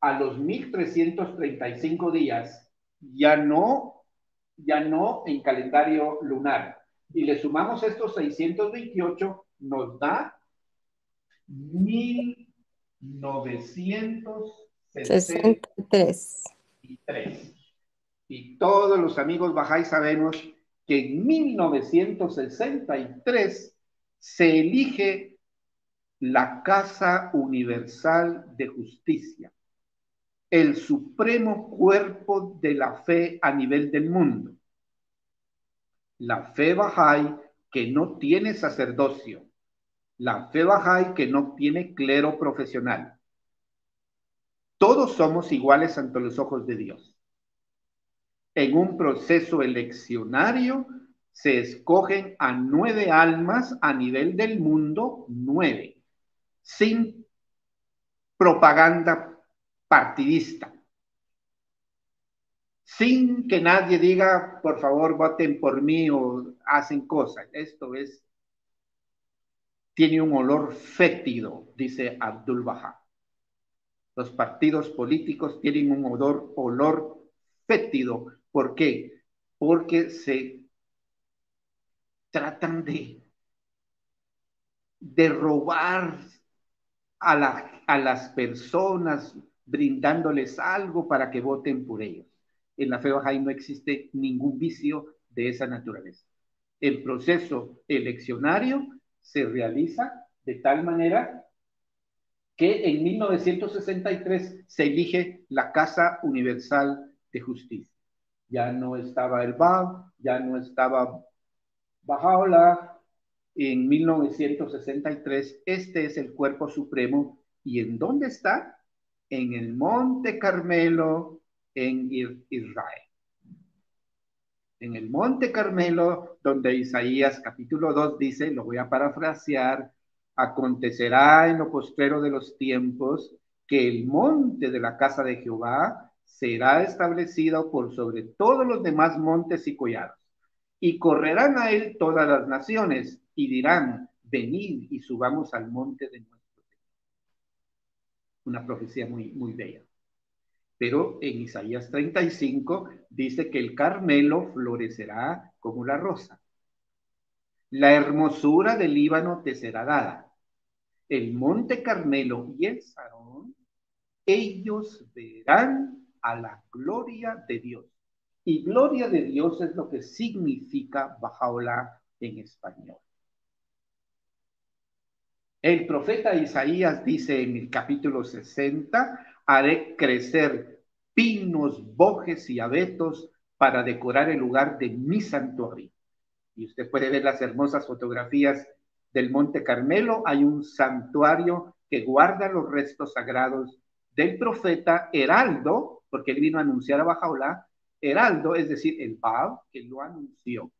[SPEAKER 3] a los 1335 días, ya no, ya no en calendario lunar, y le sumamos estos 628, nos da 1963. Y todos los amigos bajáis sabemos que en 1963 se elige la Casa Universal de Justicia, el supremo cuerpo de la fe a nivel del mundo. La fe Bahá'í que no tiene sacerdocio, la fe Bahá'í que no tiene clero profesional. Todos somos iguales ante los ojos de Dios. En un proceso eleccionario se escogen a nueve almas a nivel del mundo, nueve sin propaganda partidista, sin que nadie diga, por favor, voten por mí o hacen cosas. Esto es, tiene un olor fétido, dice Abdul Baha. Los partidos políticos tienen un olor, olor fétido. ¿Por qué? Porque se tratan de, de robar a, las personas brindándoles algo para que voten por ellos. En la fe Bahá'í no existe ningún vicio de esa naturaleza. El proceso eleccionario se realiza de tal manera que en 1963 se elige la Casa Universal de Justicia. Ya no estaba el BAB, ya no estaba Bajaola, en 1963. Este es el cuerpo supremo. ¿Y en dónde está? En el Monte Carmelo, en Israel. En el Monte Carmelo, donde Isaías capítulo 2 dice, lo voy a parafrasear, acontecerá en lo postrero de los tiempos que el monte de la casa de Jehová será establecido por sobre todos los demás montes y collados, y correrán a él todas las naciones, y dirán, venid y subamos al monte de nuestro Señor. Una profecía muy, muy bella. Pero en Isaías 35 dice que el Carmelo florecerá como la rosa. La hermosura del Líbano te será dada. El monte Carmelo y el Sarón, ellos verán a la gloria de Dios. Y gloria de Dios es lo que significa Bajaola en español. El profeta Isaías dice en el capítulo 60, haré crecer pinos, bojes y abetos para decorar el lugar de mi santuario. Y usted puede ver las hermosas fotografías del Monte Carmelo. Hay un santuario que guarda los restos sagrados del profeta Heraldo, porque él vino a anunciar a Bajaola. Heraldo, es decir, el Baal, que lo anunció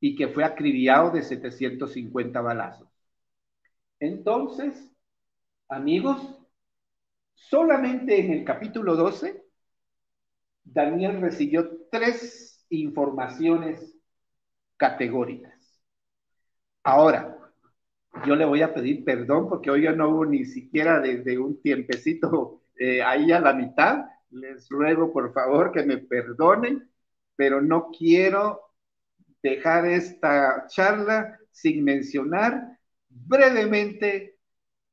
[SPEAKER 3] y que fue acribillado de 750 balazos. Entonces, amigos, Solamente en el capítulo 12, Daniel recibió tres informaciones categóricas. Ahora, yo le voy a pedir perdón porque hoy ya no hubo ni siquiera desde un tiempecito eh, ahí a la mitad. Les ruego por favor que me perdonen, pero no quiero dejar esta charla sin mencionar brevemente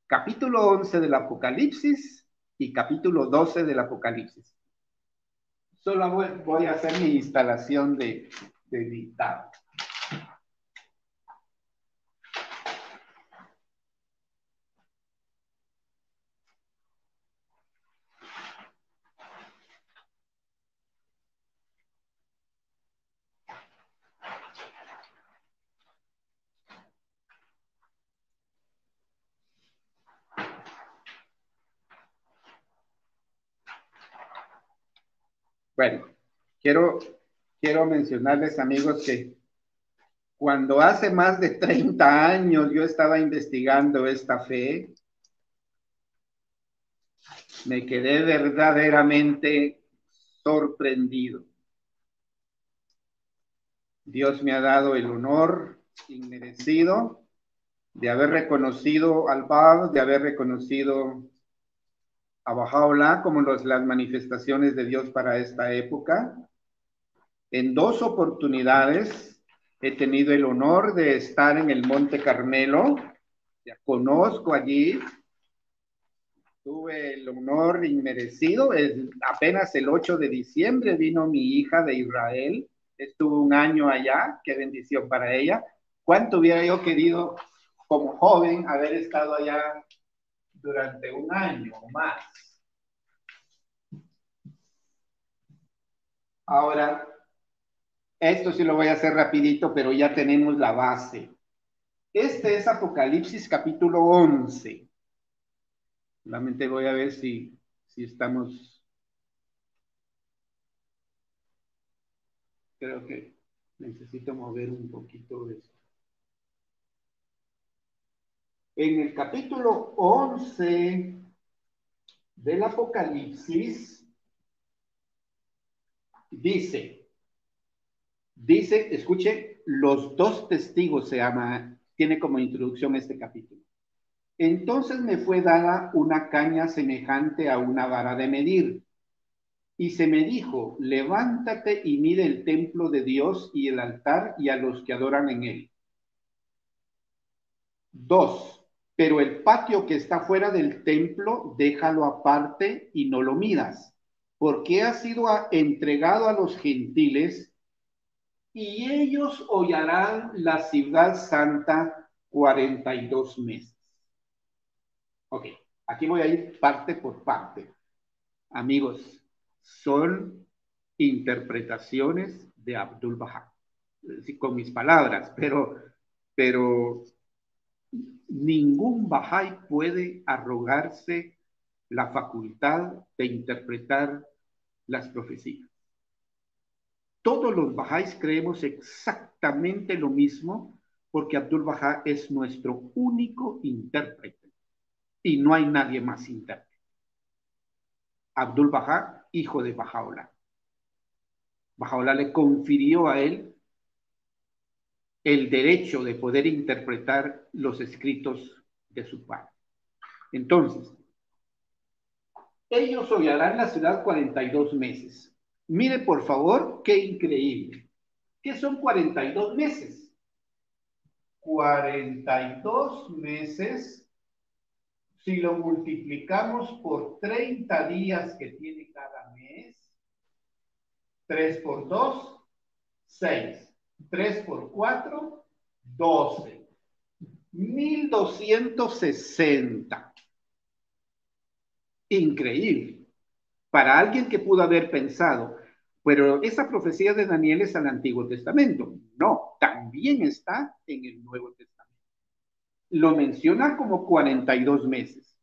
[SPEAKER 3] capítulo 11 del Apocalipsis y capítulo 12 del Apocalipsis. Solo voy, a hacer mi instalación de, de dictado. Bueno, quiero, quiero mencionarles, amigos, que cuando hace más de 30 años yo estaba investigando esta fe, me quedé verdaderamente sorprendido. Dios me ha dado el honor inmerecido de haber reconocido al Bab, de haber reconocido a Bajaola como las manifestaciones de Dios para esta época. En dos oportunidades he tenido el honor de estar en el Monte Carmelo. Ya conozco allí. Tuve el honor inmerecido. apenas el 8 de diciembre vino mi hija de Israel. Estuvo un año allá. Qué bendición para ella. ¿Cuánto hubiera yo querido como joven haber estado allá durante un año o más. Ahora, esto sí lo voy a hacer rapidito, pero ya tenemos la base. Este es Apocalipsis capítulo 11. Solamente voy a ver si, si estamos... Creo que necesito mover un poquito esto en el capítulo 11 del Apocalipsis, dice, dice, escuche, los dos testigos se llama, tiene como introducción este capítulo. Entonces me fue dada una caña semejante a una vara de medir. Y se me dijo, levántate y mide el templo de Dios y el altar y a los que adoran en él. Dos, pero el patio que está fuera del templo, déjalo aparte y no lo midas, porque ha sido entregado a los gentiles y ellos hollarán la ciudad santa 42 meses. Ok, aquí voy a ir parte por parte. Amigos, son interpretaciones de Abdul Bahá, con mis palabras, pero, pero ningún Bahá'í puede arrogarse la facultad de interpretar las profecías. Todos los Bahá'ís creemos exactamente lo mismo porque Abdul Bahá es nuestro único intérprete y no hay nadie más intérprete. Abdul Bahá, hijo de Bahá'u'lláh. Bahá'u'lláh le confirió a él el derecho de poder interpretar los escritos de su padre. Entonces, ellos hollarán la ciudad 42 meses. Mire, por favor, qué increíble. ¿Qué son 42 meses? 42 meses, si lo multiplicamos por 30 días que tiene cada mes, 3 por 2, 6. 3 por 4, 12. 1260. Increíble. Para alguien que pudo haber pensado, pero esa profecía de Daniel es al Antiguo Testamento. No, también está en el Nuevo Testamento. Lo menciona como 42 meses.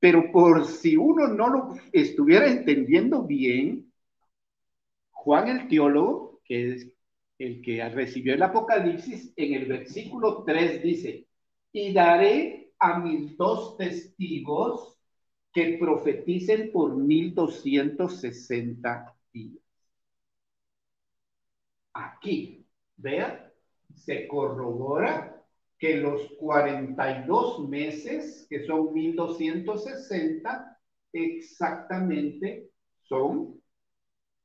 [SPEAKER 3] Pero por si uno no lo estuviera entendiendo bien, Juan el teólogo, que es el que recibió el Apocalipsis, en el versículo 3 dice, y daré a mis dos testigos que profeticen por 1260 días. Aquí, vean, se corrobora que los 42 meses, que son 1260, exactamente son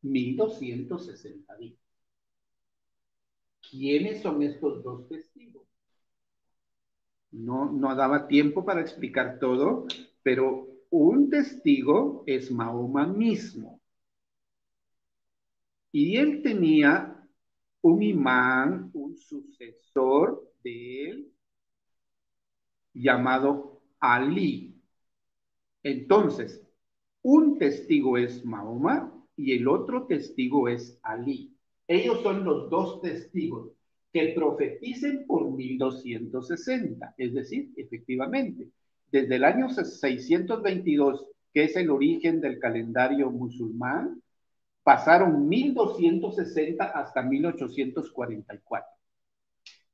[SPEAKER 3] 1260 días. ¿Quiénes son estos dos testigos? No, no daba tiempo para explicar todo, pero un testigo es Mahoma mismo. Y él tenía un imán, un sucesor de él, llamado Ali. Entonces, un testigo es Mahoma y el otro testigo es Ali. Ellos son los dos testigos que profeticen por 1260, es decir, efectivamente, desde el año 622, que es el origen del calendario musulmán, pasaron 1260 hasta 1844.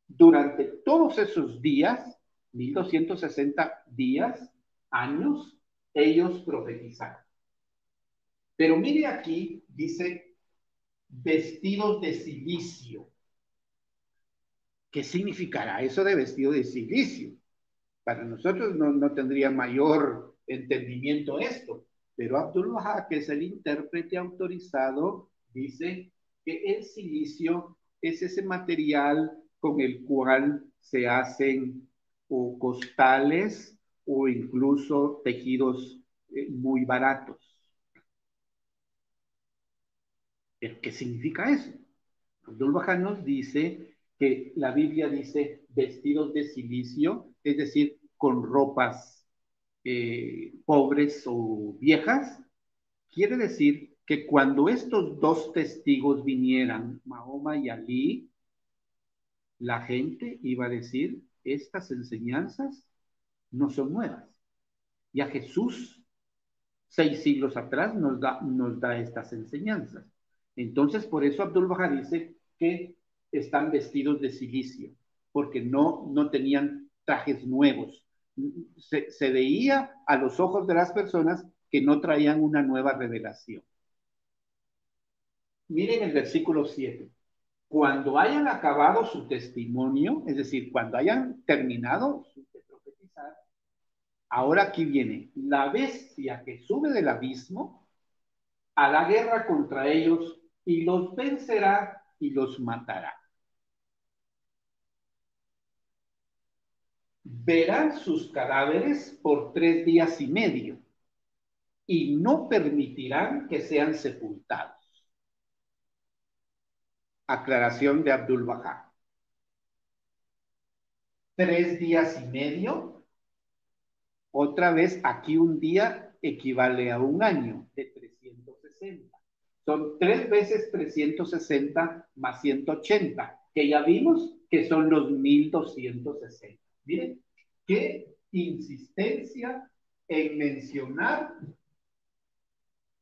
[SPEAKER 3] Durante todos esos días, 1260 días, años, ellos profetizaron. Pero mire aquí, dice, vestidos de silicio. ¿Qué significará eso de vestido de silicio? Para nosotros no, tendría mayor entendimiento esto, pero Abdul Baha, que es el intérprete autorizado, dice que el silicio es ese material con el cual se hacen o costales o incluso tejidos eh, muy baratos. ¿Qué significa eso? Abdul Baha nos dice que la Biblia dice vestidos de silicio, es decir, con ropas eh, pobres o viejas, quiere decir que cuando estos dos testigos vinieran, Mahoma y Ali, la gente iba a decir, estas enseñanzas no son nuevas. Y a Jesús, seis siglos atrás, nos da estas enseñanzas. Entonces, por eso Abdul Baha dice que están vestidos de silicio, porque no, no tenían trajes nuevos, se, veía a los ojos de las personas que no traían una nueva revelación. Miren el versículo 7. Cuando hayan acabado su testimonio, es decir, cuando hayan terminado de profetizar, ahora aquí viene la bestia que sube del abismo a la guerra contra ellos y los vencerá y los matará. verán sus cadáveres por tres días y medio y no permitirán que sean sepultados. Aclaración de Abdul Baha. Tres días y medio. Otra vez, aquí un día equivale a un año de 360. Son tres veces 360 más 180, que ya vimos que son los 1260. Miren, qué insistencia en mencionar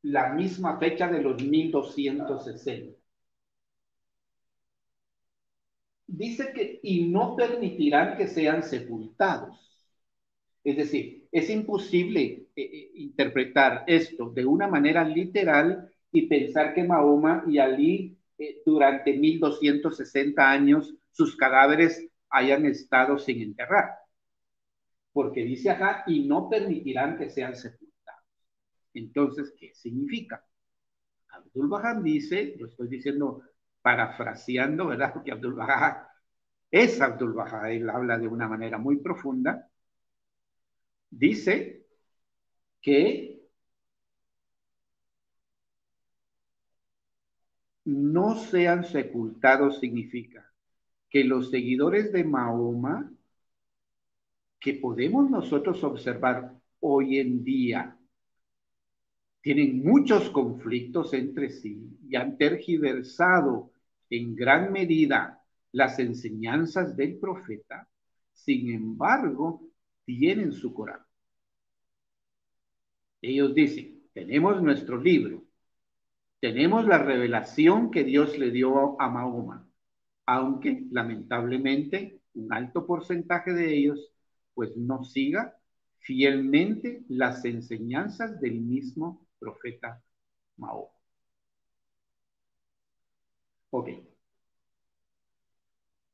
[SPEAKER 3] la misma fecha de los 1260. Dice que y no permitirán que sean sepultados. Es decir, es imposible eh, eh, interpretar esto de una manera literal y pensar que Mahoma y Ali eh, durante 1260 años sus cadáveres hayan estado sin enterrar. Porque dice acá, y no permitirán que sean sepultados. Entonces, ¿qué significa? Abdul Bahá dice, lo estoy diciendo parafraseando, ¿verdad? Porque Abdul Bahá es Abdul Bahá, él habla de una manera muy profunda. Dice que no sean sepultados significa que los seguidores de Mahoma, que podemos nosotros observar hoy en día, tienen muchos conflictos entre sí y han tergiversado en gran medida las enseñanzas del profeta, sin embargo, tienen su Corán. Ellos dicen, tenemos nuestro libro, tenemos la revelación que Dios le dio a Mahoma, aunque lamentablemente un alto porcentaje de ellos pues no siga fielmente las enseñanzas del mismo profeta Mahoma. Ok.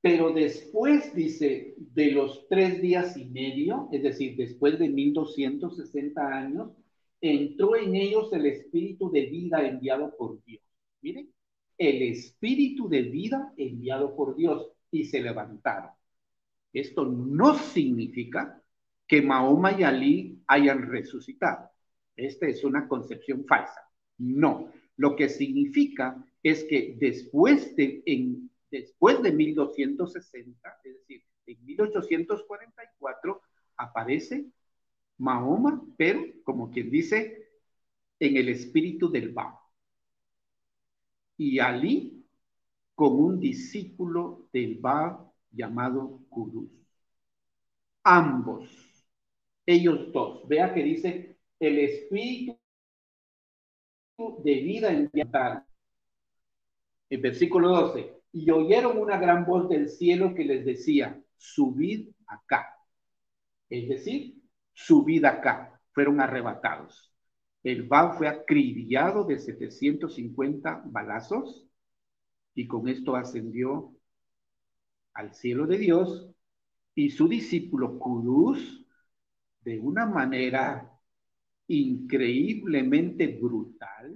[SPEAKER 3] Pero después, dice, de los tres días y medio, es decir, después de 1260 años, entró en ellos el espíritu de vida enviado por Dios. Miren, el espíritu de vida enviado por Dios y se levantaron. Esto no significa que Mahoma y Ali hayan resucitado. Esta es una concepción falsa. No, lo que significa es que después de, en, después de 1260, es decir, en 1844, aparece Mahoma, pero como quien dice, en el espíritu del Ba. Y Ali con un discípulo del Ba llamado Kudus. Ambos, ellos dos, vea que dice el espíritu de vida en En versículo 12, y oyeron una gran voz del cielo que les decía, subid acá. Es decir, subid acá. Fueron arrebatados. El Baal fue acribillado de 750 balazos y con esto ascendió al cielo de Dios y su discípulo Kudus, de una manera increíblemente brutal,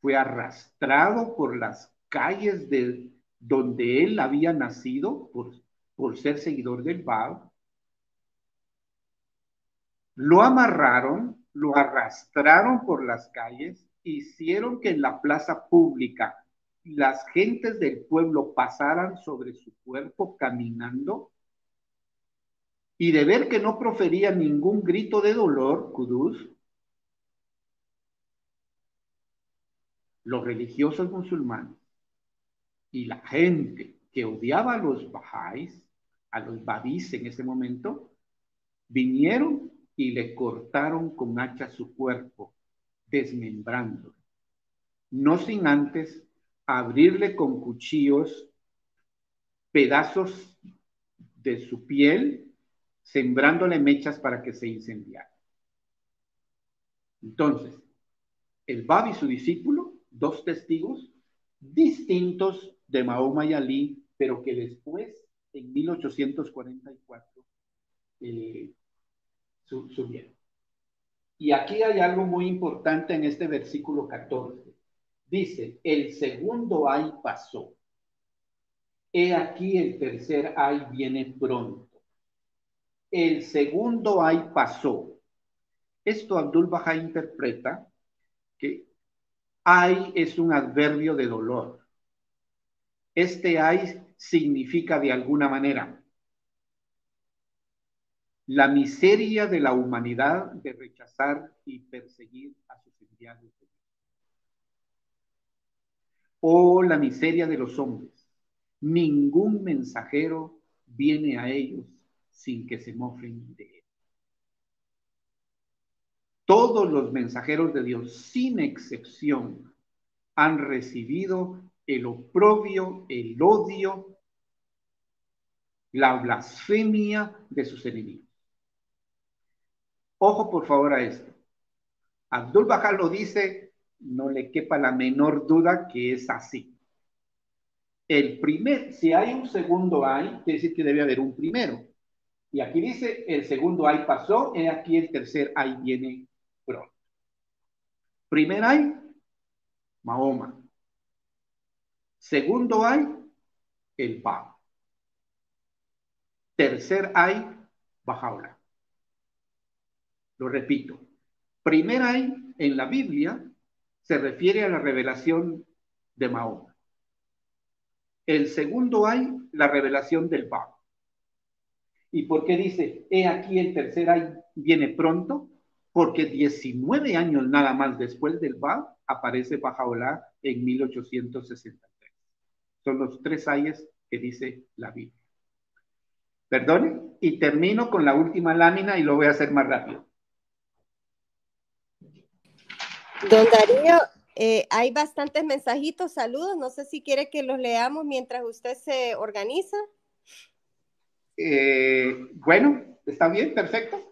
[SPEAKER 3] fue arrastrado por las calles de donde él había nacido por, por ser seguidor del Baal. Lo amarraron, lo arrastraron por las calles, hicieron que en la plaza pública las gentes del pueblo pasaran sobre su cuerpo caminando y de ver que no profería ningún grito de dolor, Kudus, los religiosos musulmanes y la gente que odiaba a los bajáis, a los babís en ese momento, vinieron y le cortaron con hacha su cuerpo, desmembrándolo, no sin antes abrirle con cuchillos pedazos de su piel, sembrándole mechas para que se incendiara. Entonces, el Bab y su discípulo, dos testigos distintos de Mahoma y Ali, pero que después, en 1844, eh, Y aquí hay algo muy importante en este versículo 14. Dice, el segundo ay pasó. He aquí el tercer ay viene pronto. El segundo ay pasó. Esto Abdul Baha interpreta que ay es un adverbio de dolor. Este ay significa de alguna manera la miseria de la humanidad de rechazar y perseguir a sus enviados Oh, la miseria de los hombres. Ningún mensajero viene a ellos sin que se mofen de él. Todos los mensajeros de Dios, sin excepción, han recibido el oprobio, el odio, la blasfemia de sus enemigos. Ojo por favor a esto. Abdul Bahá lo dice no le quepa la menor duda que es así. El primer, si hay un segundo hay, quiere decir que debe haber un primero. Y aquí dice, el segundo hay pasó, y aquí el tercer hay viene pronto. Primer hay, Mahoma. Segundo hay, el Pa. Tercer hay, Bajaola. Lo repito. Primer hay en la Biblia se refiere a la revelación de Mahoma. El segundo hay la revelación del Bab. ¿Y por qué dice, he aquí el tercer hay viene pronto? Porque 19 años nada más después del Bab aparece Bajaolá en 1863. Son los tres ayes que dice la Biblia. Perdone, y termino con la última lámina y lo voy a hacer más rápido.
[SPEAKER 2] Don (laughs) Darío, eh, hay bastantes mensajitos, saludos. No sé si quiere que los leamos mientras usted se organiza.
[SPEAKER 3] Eh, bueno, está bien, perfecto.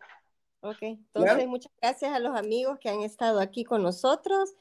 [SPEAKER 2] Ok, entonces muchas gracias a los amigos que han estado aquí con nosotros.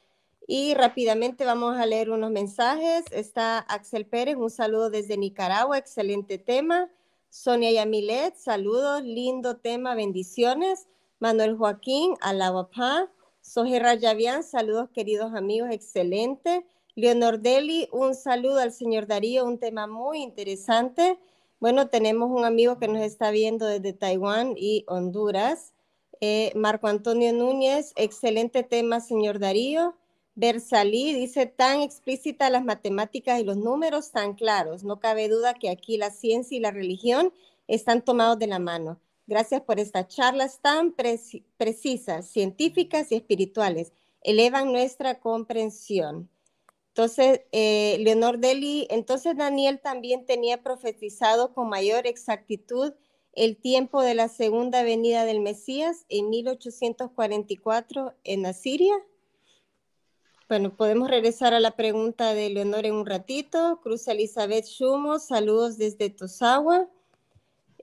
[SPEAKER 2] Y rápidamente vamos a leer unos mensajes. Está Axel Pérez, un saludo desde Nicaragua, excelente tema. Sonia Yamilet, saludos, lindo tema, bendiciones. Manuel Joaquín, Alabapá. Soje Rayavian, saludos queridos amigos, excelente. Leonor Deli, un saludo al señor Darío, un tema muy interesante. Bueno, tenemos un amigo que nos está viendo desde Taiwán y Honduras. Eh, Marco Antonio Núñez, excelente tema, señor Darío. Versalí dice, tan explícita las matemáticas y los números tan claros. No cabe duda que aquí la ciencia y la religión están tomados de la mano. Gracias por estas charlas tan precisas, científicas y espirituales. Elevan nuestra comprensión. Entonces, eh, Leonor Deli, entonces Daniel también tenía profetizado con mayor exactitud el tiempo de la segunda venida del Mesías en 1844 en Asiria. Bueno, podemos regresar a la pregunta de Leonor en un ratito. Cruz Elizabeth Schumo, saludos desde Tosagua.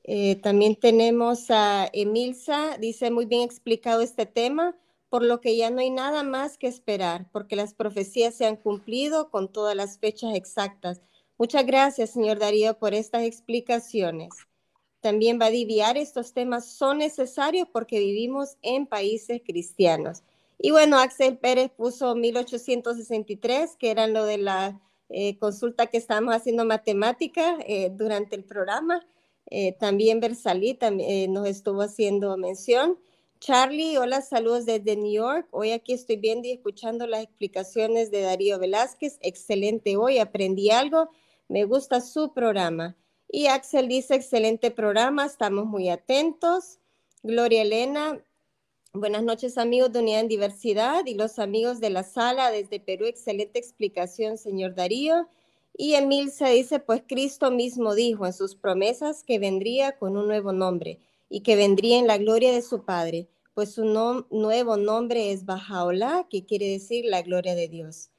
[SPEAKER 2] Eh, también tenemos a Emilsa, dice muy bien explicado este tema, por lo que ya no hay nada más que esperar, porque las profecías se han cumplido con todas las fechas exactas. Muchas gracias, señor Darío, por estas explicaciones. También va a diviar estos temas son necesarios porque vivimos en países cristianos. Y bueno, Axel Pérez puso 1863, que era lo de la eh, consulta que estábamos haciendo matemática eh, durante el programa. Eh, también Versalí también, nos estuvo haciendo mención. Charlie, hola, saludos desde New York. Hoy aquí estoy viendo y escuchando las explicaciones de Darío Velázquez. Excelente hoy, aprendí algo. Me gusta su programa. Y Axel dice, excelente programa, estamos muy atentos. Gloria Elena, Buenas noches amigos de Unidad en Diversidad y los amigos de la sala desde Perú. Excelente explicación, señor Darío. Y se dice, pues Cristo mismo dijo en sus promesas que vendría con un nuevo nombre y que vendría en la gloria de su Padre, pues su nuevo nombre es Bajaola, que quiere decir la gloria de Dios.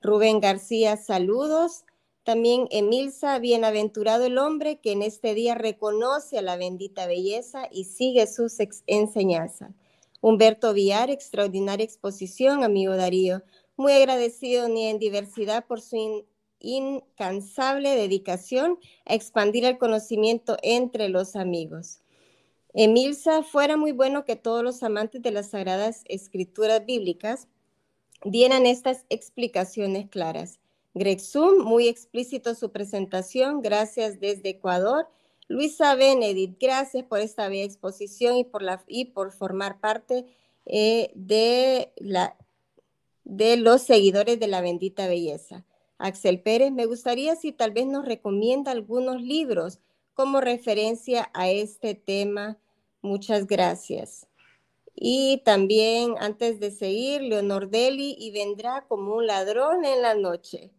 [SPEAKER 2] Rubén García, saludos. También Emilsa, bienaventurado el hombre que en este día reconoce a la bendita belleza y sigue sus enseñanzas. Humberto Villar, extraordinaria exposición, amigo Darío. Muy agradecido ni en diversidad por su incansable dedicación a expandir el conocimiento entre los amigos. Emilsa, fuera muy bueno que todos los amantes de las sagradas escrituras bíblicas dieran estas explicaciones claras. Greg Zoom, muy explícito su presentación, gracias desde Ecuador. Luisa Benedict, gracias por esta bella exposición y por, formar parte eh, de los seguidores de la bendita belleza. Axel Pérez, me gustaría si tal vez nos recomienda algunos libros como referencia a este tema. Muchas gracias. Y también, antes de seguir, Leonor Deli, y vendrá como un ladrón en la noche.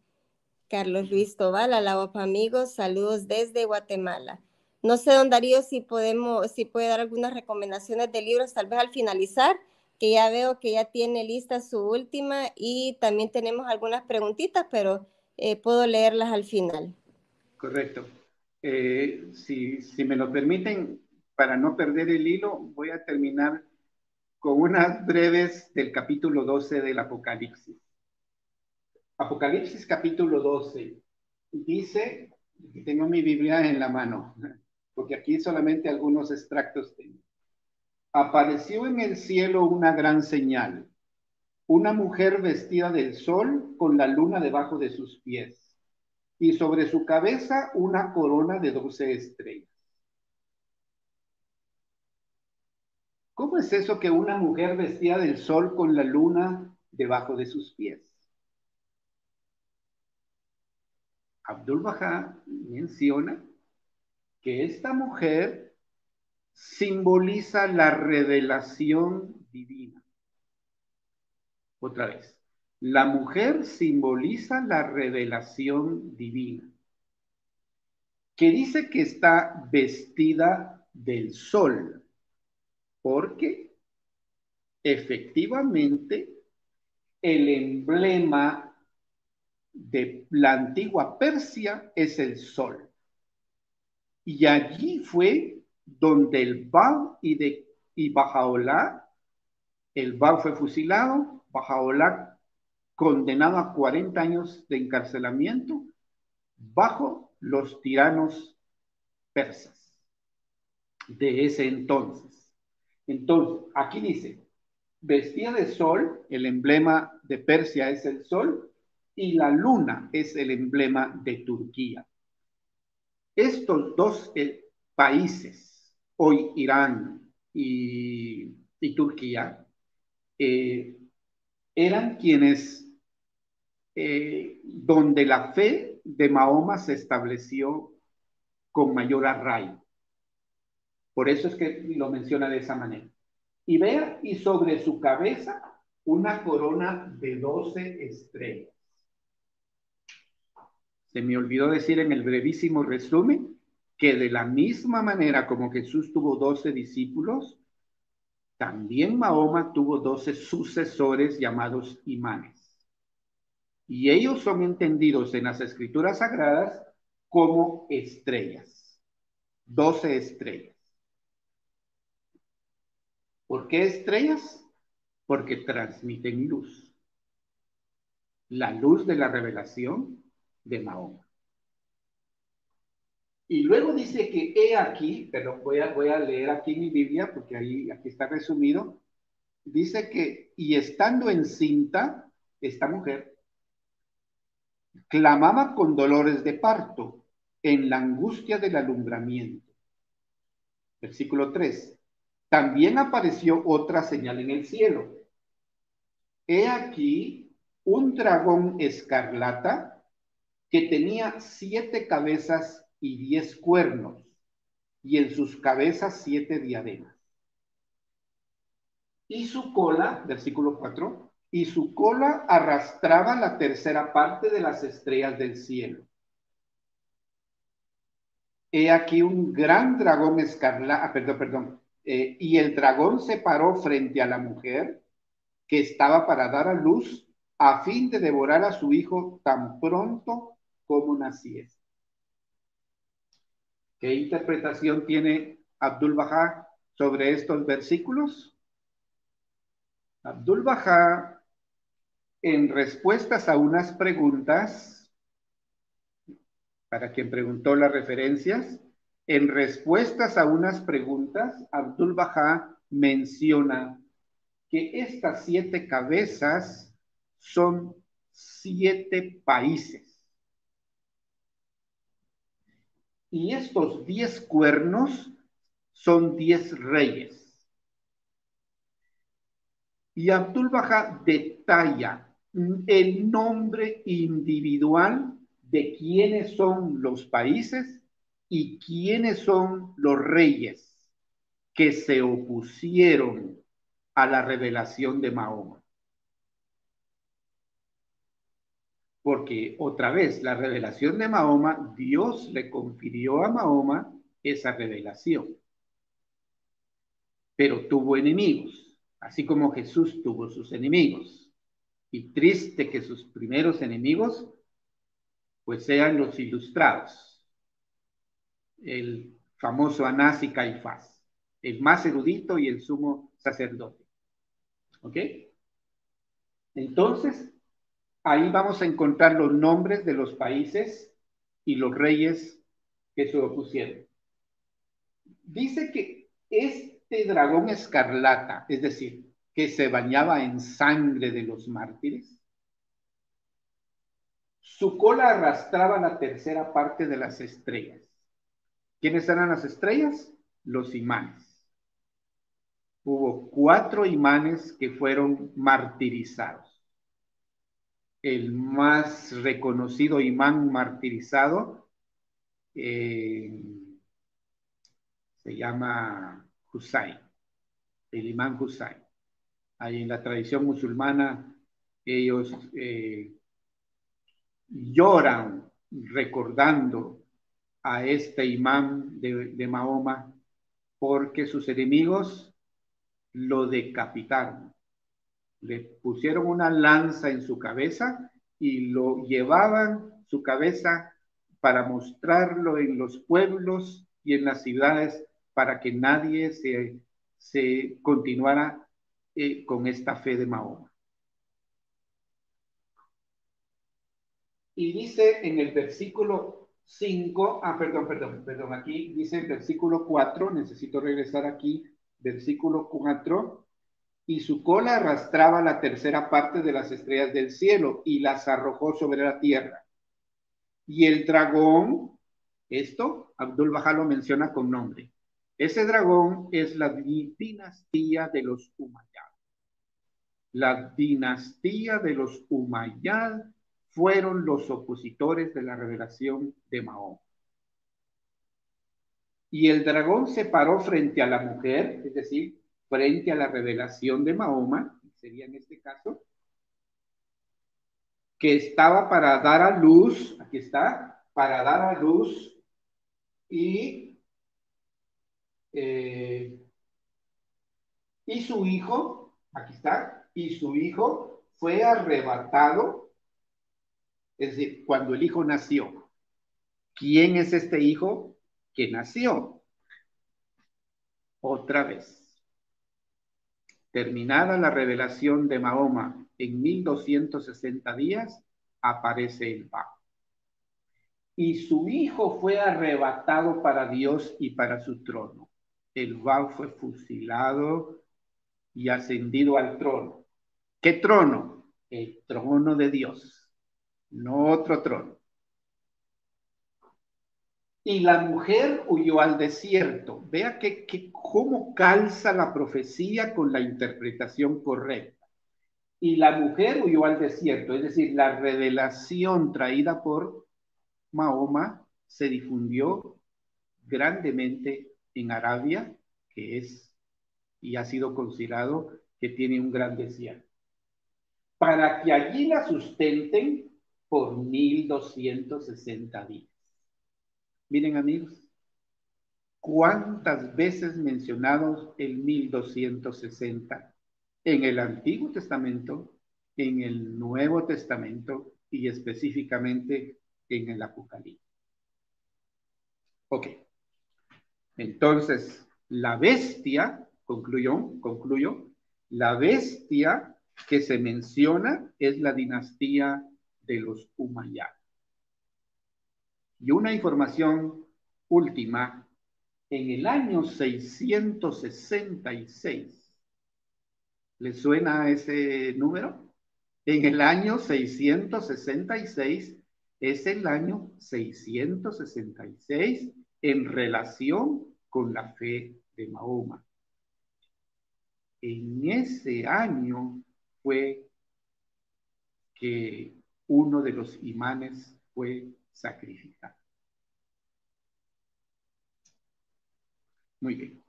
[SPEAKER 2] Carlos Luis Tobal, alabo amigos, saludos desde Guatemala. No sé, don Darío, si podemos, si puede dar algunas recomendaciones de libros, tal vez al finalizar, que ya veo que ya tiene lista su última y también tenemos algunas preguntitas, pero eh, puedo leerlas al final.
[SPEAKER 3] Correcto. Eh, si, si me lo permiten, para no perder el hilo, voy a terminar con unas breves del capítulo 12 del Apocalipsis. Apocalipsis capítulo 12 dice, tengo mi Biblia en la mano, porque aquí solamente algunos extractos tengo. Apareció en el cielo una gran señal, una mujer vestida del sol con la luna debajo de sus pies y sobre su cabeza una corona de doce estrellas. ¿Cómo es eso que una mujer vestida del sol con la luna debajo de sus pies? Abdul Bahá menciona que esta mujer simboliza la revelación divina. Otra vez, la mujer simboliza la revelación divina, que dice que está vestida del sol, porque efectivamente el emblema de la antigua Persia es el sol. Y allí fue donde el Baal y Bajaolá, el Bab fue fusilado, Bajaolá condenado a 40 años de encarcelamiento bajo los tiranos persas de ese entonces. Entonces, aquí dice, vestía de sol, el emblema de Persia es el sol, y la luna es el emblema de Turquía. Estos dos eh, países, hoy Irán y, Turquía, eh, eran quienes, eh, donde la fe de Mahoma se estableció con mayor arraigo. Por eso es que lo menciona de esa manera. Y vea, y sobre su cabeza una corona de doce estrellas. Se me olvidó decir en el brevísimo resumen que de la misma manera como Jesús tuvo doce discípulos, también Mahoma tuvo doce sucesores llamados imanes. Y ellos son entendidos en las escrituras sagradas como estrellas, doce estrellas. ¿Por qué estrellas? Porque transmiten luz. La luz de la revelación de Mahoma. Y luego dice que he aquí, pero voy a, a leer aquí mi Biblia porque ahí aquí está resumido. Dice que, y estando encinta, esta mujer clamaba con dolores de parto en la angustia del alumbramiento. Versículo 3. También apareció otra señal en el cielo. He aquí un dragón escarlata que tenía siete cabezas y diez cuernos, y en sus cabezas siete diademas. Y su cola, versículo 4, y su cola arrastraba la tercera parte de las estrellas del cielo. He aquí un gran dragón escarlata, ah, perdón, perdón, eh, y el dragón se paró frente a la mujer que estaba para dar a luz a fin de devorar a su hijo tan pronto como naciese. ¿Qué interpretación tiene Abdul Bahá sobre estos versículos? Abdul Bahá, en respuestas a unas preguntas, para quien preguntó las referencias, en respuestas a unas preguntas, Abdul Bahá menciona que estas siete cabezas son siete países. Y estos diez cuernos son diez reyes. Y Abdul Baha detalla el nombre individual de quiénes son los países y quiénes son los reyes que se opusieron a la revelación de Mahoma. Porque otra vez la revelación de Mahoma, Dios le confirió a Mahoma esa revelación, pero tuvo enemigos, así como Jesús tuvo sus enemigos. Y triste que sus primeros enemigos pues sean los ilustrados, el famoso Anás y Caifás, el más erudito y el sumo sacerdote. ¿Ok? Entonces, Ahí vamos a encontrar los nombres de los países y los reyes que se opusieron. Dice que este dragón escarlata, es decir, que se bañaba en sangre de los mártires, su cola arrastraba la tercera parte de las estrellas. ¿Quiénes eran las estrellas? Los imanes. Hubo cuatro imanes que fueron martirizados el más reconocido imán martirizado eh, se llama Hussein, el imán Hussein. Ahí en la tradición musulmana ellos eh, lloran recordando a este imán de Mahoma porque sus enemigos lo decapitaron le pusieron una lanza en su cabeza y lo llevaban su cabeza para mostrarlo en los pueblos y en las ciudades para que nadie se, continuara eh, con esta fe de Mahoma. Y dice en el versículo 5, ah, perdón, perdón, perdón, aquí dice el versículo 4, necesito regresar aquí, versículo 4, y su cola arrastraba la tercera parte de las estrellas del cielo y las arrojó sobre la tierra. Y el dragón, esto Abdul Bahá lo menciona con nombre. Ese dragón es la dinastía de los Umayyad. La dinastía de los Umayyad fueron los opositores de la revelación de Mahoma. Y el dragón se paró frente a la mujer, es decir, frente a la revelación de Mahoma, sería en este caso, que estaba para dar a luz, aquí está, para dar a luz y, eh, y su hijo, aquí está, y su hijo fue arrebatado, es decir, cuando el hijo nació. ¿Quién es este hijo que nació? Otra vez. Terminada la revelación de Mahoma en 1260 días, aparece el Ba. Y su hijo fue arrebatado para Dios y para su trono. El Ba fue fusilado y ascendido al trono. ¿Qué trono? El trono de Dios, no otro trono. Y la mujer huyó al desierto. Vea que, cómo calza la profecía con la interpretación correcta. Y la mujer huyó al desierto, es decir, la revelación traída por Mahoma se difundió grandemente en Arabia, que es y ha sido considerado que tiene un gran desierto, para que allí la sustenten por 1260 días. Miren amigos, ¿cuántas veces mencionados el 1260 en el Antiguo Testamento, en el Nuevo Testamento y específicamente en el Apocalipsis? Ok. Entonces, la bestia, concluyó, concluyo, la bestia que se menciona es la dinastía de los Umayyad. Y una información última, en el año 666, ¿le suena ese número? En el año 666 es el año 666 en relación con la fe de Mahoma. En ese año fue que uno de los imanes fue sacrificar. Muy bien.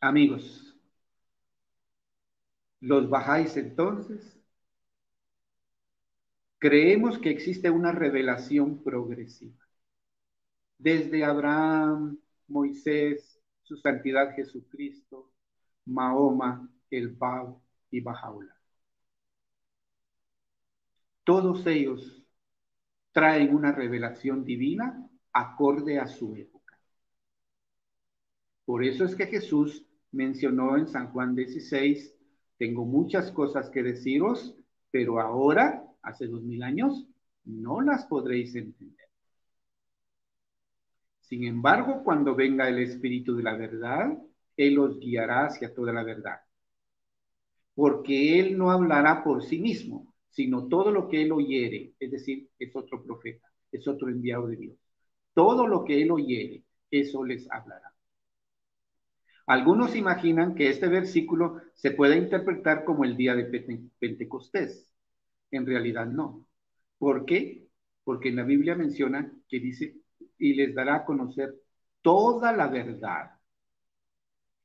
[SPEAKER 3] Amigos, los bajáis entonces. Creemos que existe una revelación progresiva. Desde Abraham, Moisés, su santidad Jesucristo, Mahoma, el Bab y Bajaula. Todos ellos traen una revelación divina acorde a su época. Por eso es que Jesús mencionó en San Juan 16, tengo muchas cosas que deciros, pero ahora, hace dos mil años, no las podréis entender. Sin embargo, cuando venga el Espíritu de la verdad, Él os guiará hacia toda la verdad. Porque Él no hablará por sí mismo, sino todo lo que él oyere, es decir, es otro profeta, es otro enviado de Dios. Todo lo que él oyere, eso les hablará. Algunos imaginan que este versículo se puede interpretar como el día de Pentecostés. En realidad no. ¿Por qué? Porque en la Biblia menciona que dice, y les dará a conocer toda la verdad.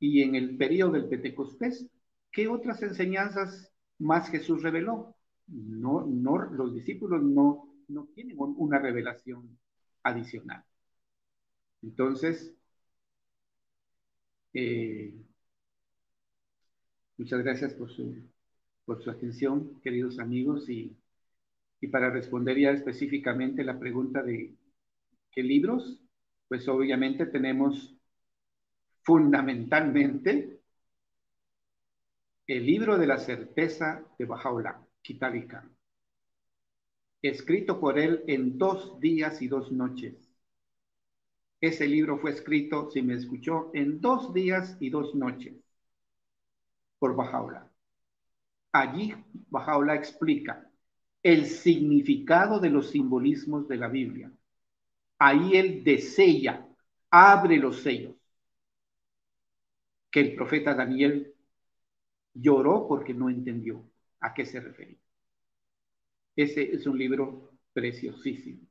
[SPEAKER 3] Y en el periodo del Pentecostés, ¿qué otras enseñanzas más Jesús reveló? No, no, los discípulos no, no tienen una revelación adicional. Entonces, eh, muchas gracias por su, por su atención, queridos amigos, y, y para responder ya específicamente la pregunta de ¿Qué libros? Pues obviamente tenemos fundamentalmente el libro de la certeza de Bajaola, Kitabika, escrito por él en dos días y dos noches. Ese libro fue escrito, si me escuchó, en dos días y dos noches por Bajaola. Allí Bajaola explica el significado de los simbolismos de la Biblia. Ahí él desella, abre los sellos, que el profeta Daniel lloró porque no entendió a qué se refería. Ese es un libro preciosísimo.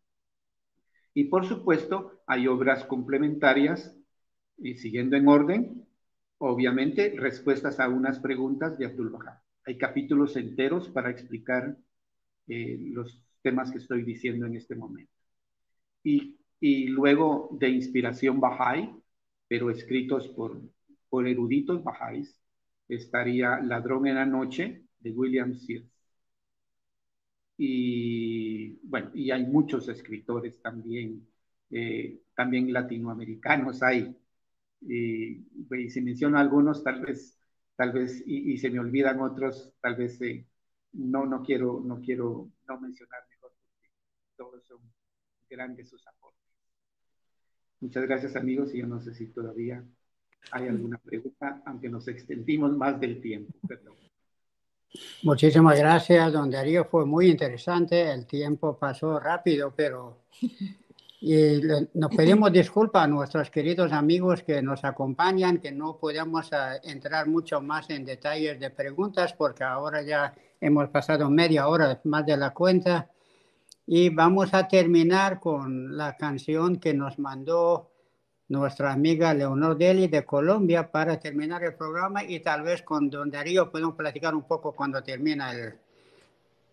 [SPEAKER 3] Y por supuesto, hay obras complementarias, y siguiendo en orden, obviamente, respuestas a unas preguntas de Abdul Bahá. Hay capítulos enteros para explicar eh, los temas que estoy diciendo en este momento. Y, y luego de inspiración Bahá'í, pero escritos por, por eruditos Bahá'ís, estaría Ladrón en la Noche de William Sears. Y bueno, y hay muchos escritores también, eh, también latinoamericanos hay. Y, si menciono algunos, tal vez, tal vez, y, se me olvidan otros, tal vez eh, no, no quiero, no quiero no mencionar mejor, porque todos son grandes sus aportes. Muchas gracias amigos, y yo no sé si todavía ¿Hay alguna pregunta? Aunque nos extendimos más del tiempo. Perdón.
[SPEAKER 1] Muchísimas gracias, don Darío. Fue muy interesante. El tiempo pasó rápido, pero y nos pedimos disculpas a nuestros queridos amigos que nos acompañan, que no podemos ah, entrar mucho más en detalles de preguntas porque ahora ya hemos pasado media hora más de la cuenta. Y vamos a terminar con la canción que nos mandó nuestra amiga Leonor Deli de Colombia para terminar el programa y tal vez con don Darío podemos platicar un poco cuando termina el,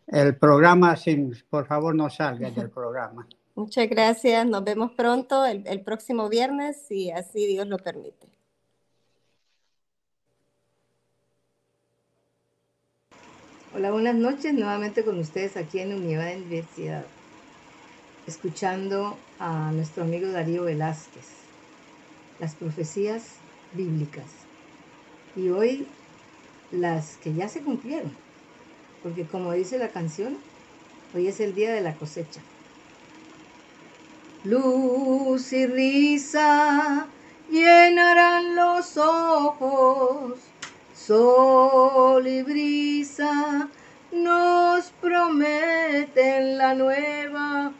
[SPEAKER 1] el programa. Sin, por favor, no salga del programa. (laughs)
[SPEAKER 2] Muchas gracias. Nos vemos pronto el, el próximo viernes, si así Dios lo permite.
[SPEAKER 4] Hola, buenas noches. Nuevamente con ustedes aquí en Unidad de Universidad, escuchando a nuestro amigo Darío Velázquez las profecías bíblicas. Y hoy las que ya se cumplieron, porque como dice la canción, hoy es el día de la cosecha. Luz y risa llenarán los ojos, sol y brisa nos prometen la nueva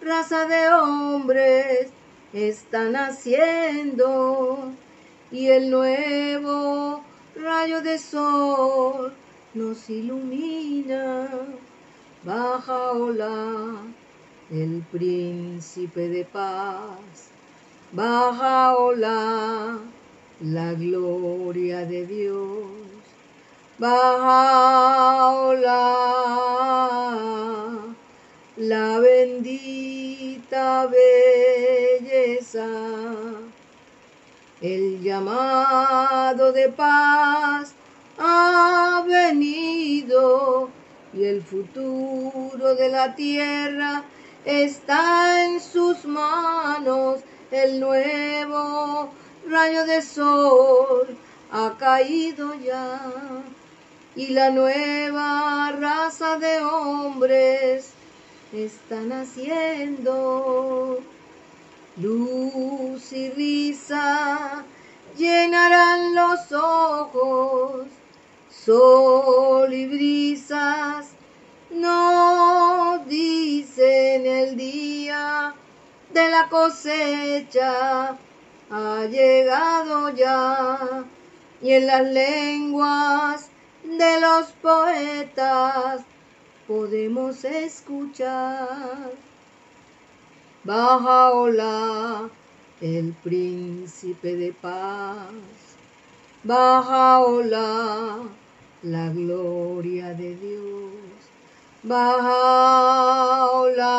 [SPEAKER 4] raza de hombres están haciendo y el nuevo rayo de sol nos ilumina. Baja hola, el príncipe de paz. Baja hola, la gloria de Dios. Baja hola, la bendita belleza, el llamado de paz ha venido y el futuro de la tierra está en sus manos, el nuevo rayo de sol ha caído ya y la nueva raza de hombres están haciendo. Luz y risa llenarán los ojos, sol y brisas no dicen el día de la cosecha ha llegado ya y en las lenguas de los poetas podemos escuchar. Baja hola, el príncipe de paz. Baja hola, la gloria de Dios. Baja hola,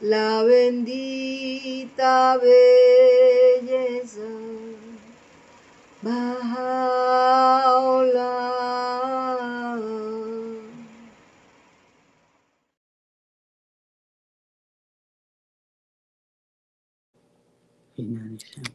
[SPEAKER 4] la bendita belleza. Baha'u'llah.
[SPEAKER 1] Inanimate.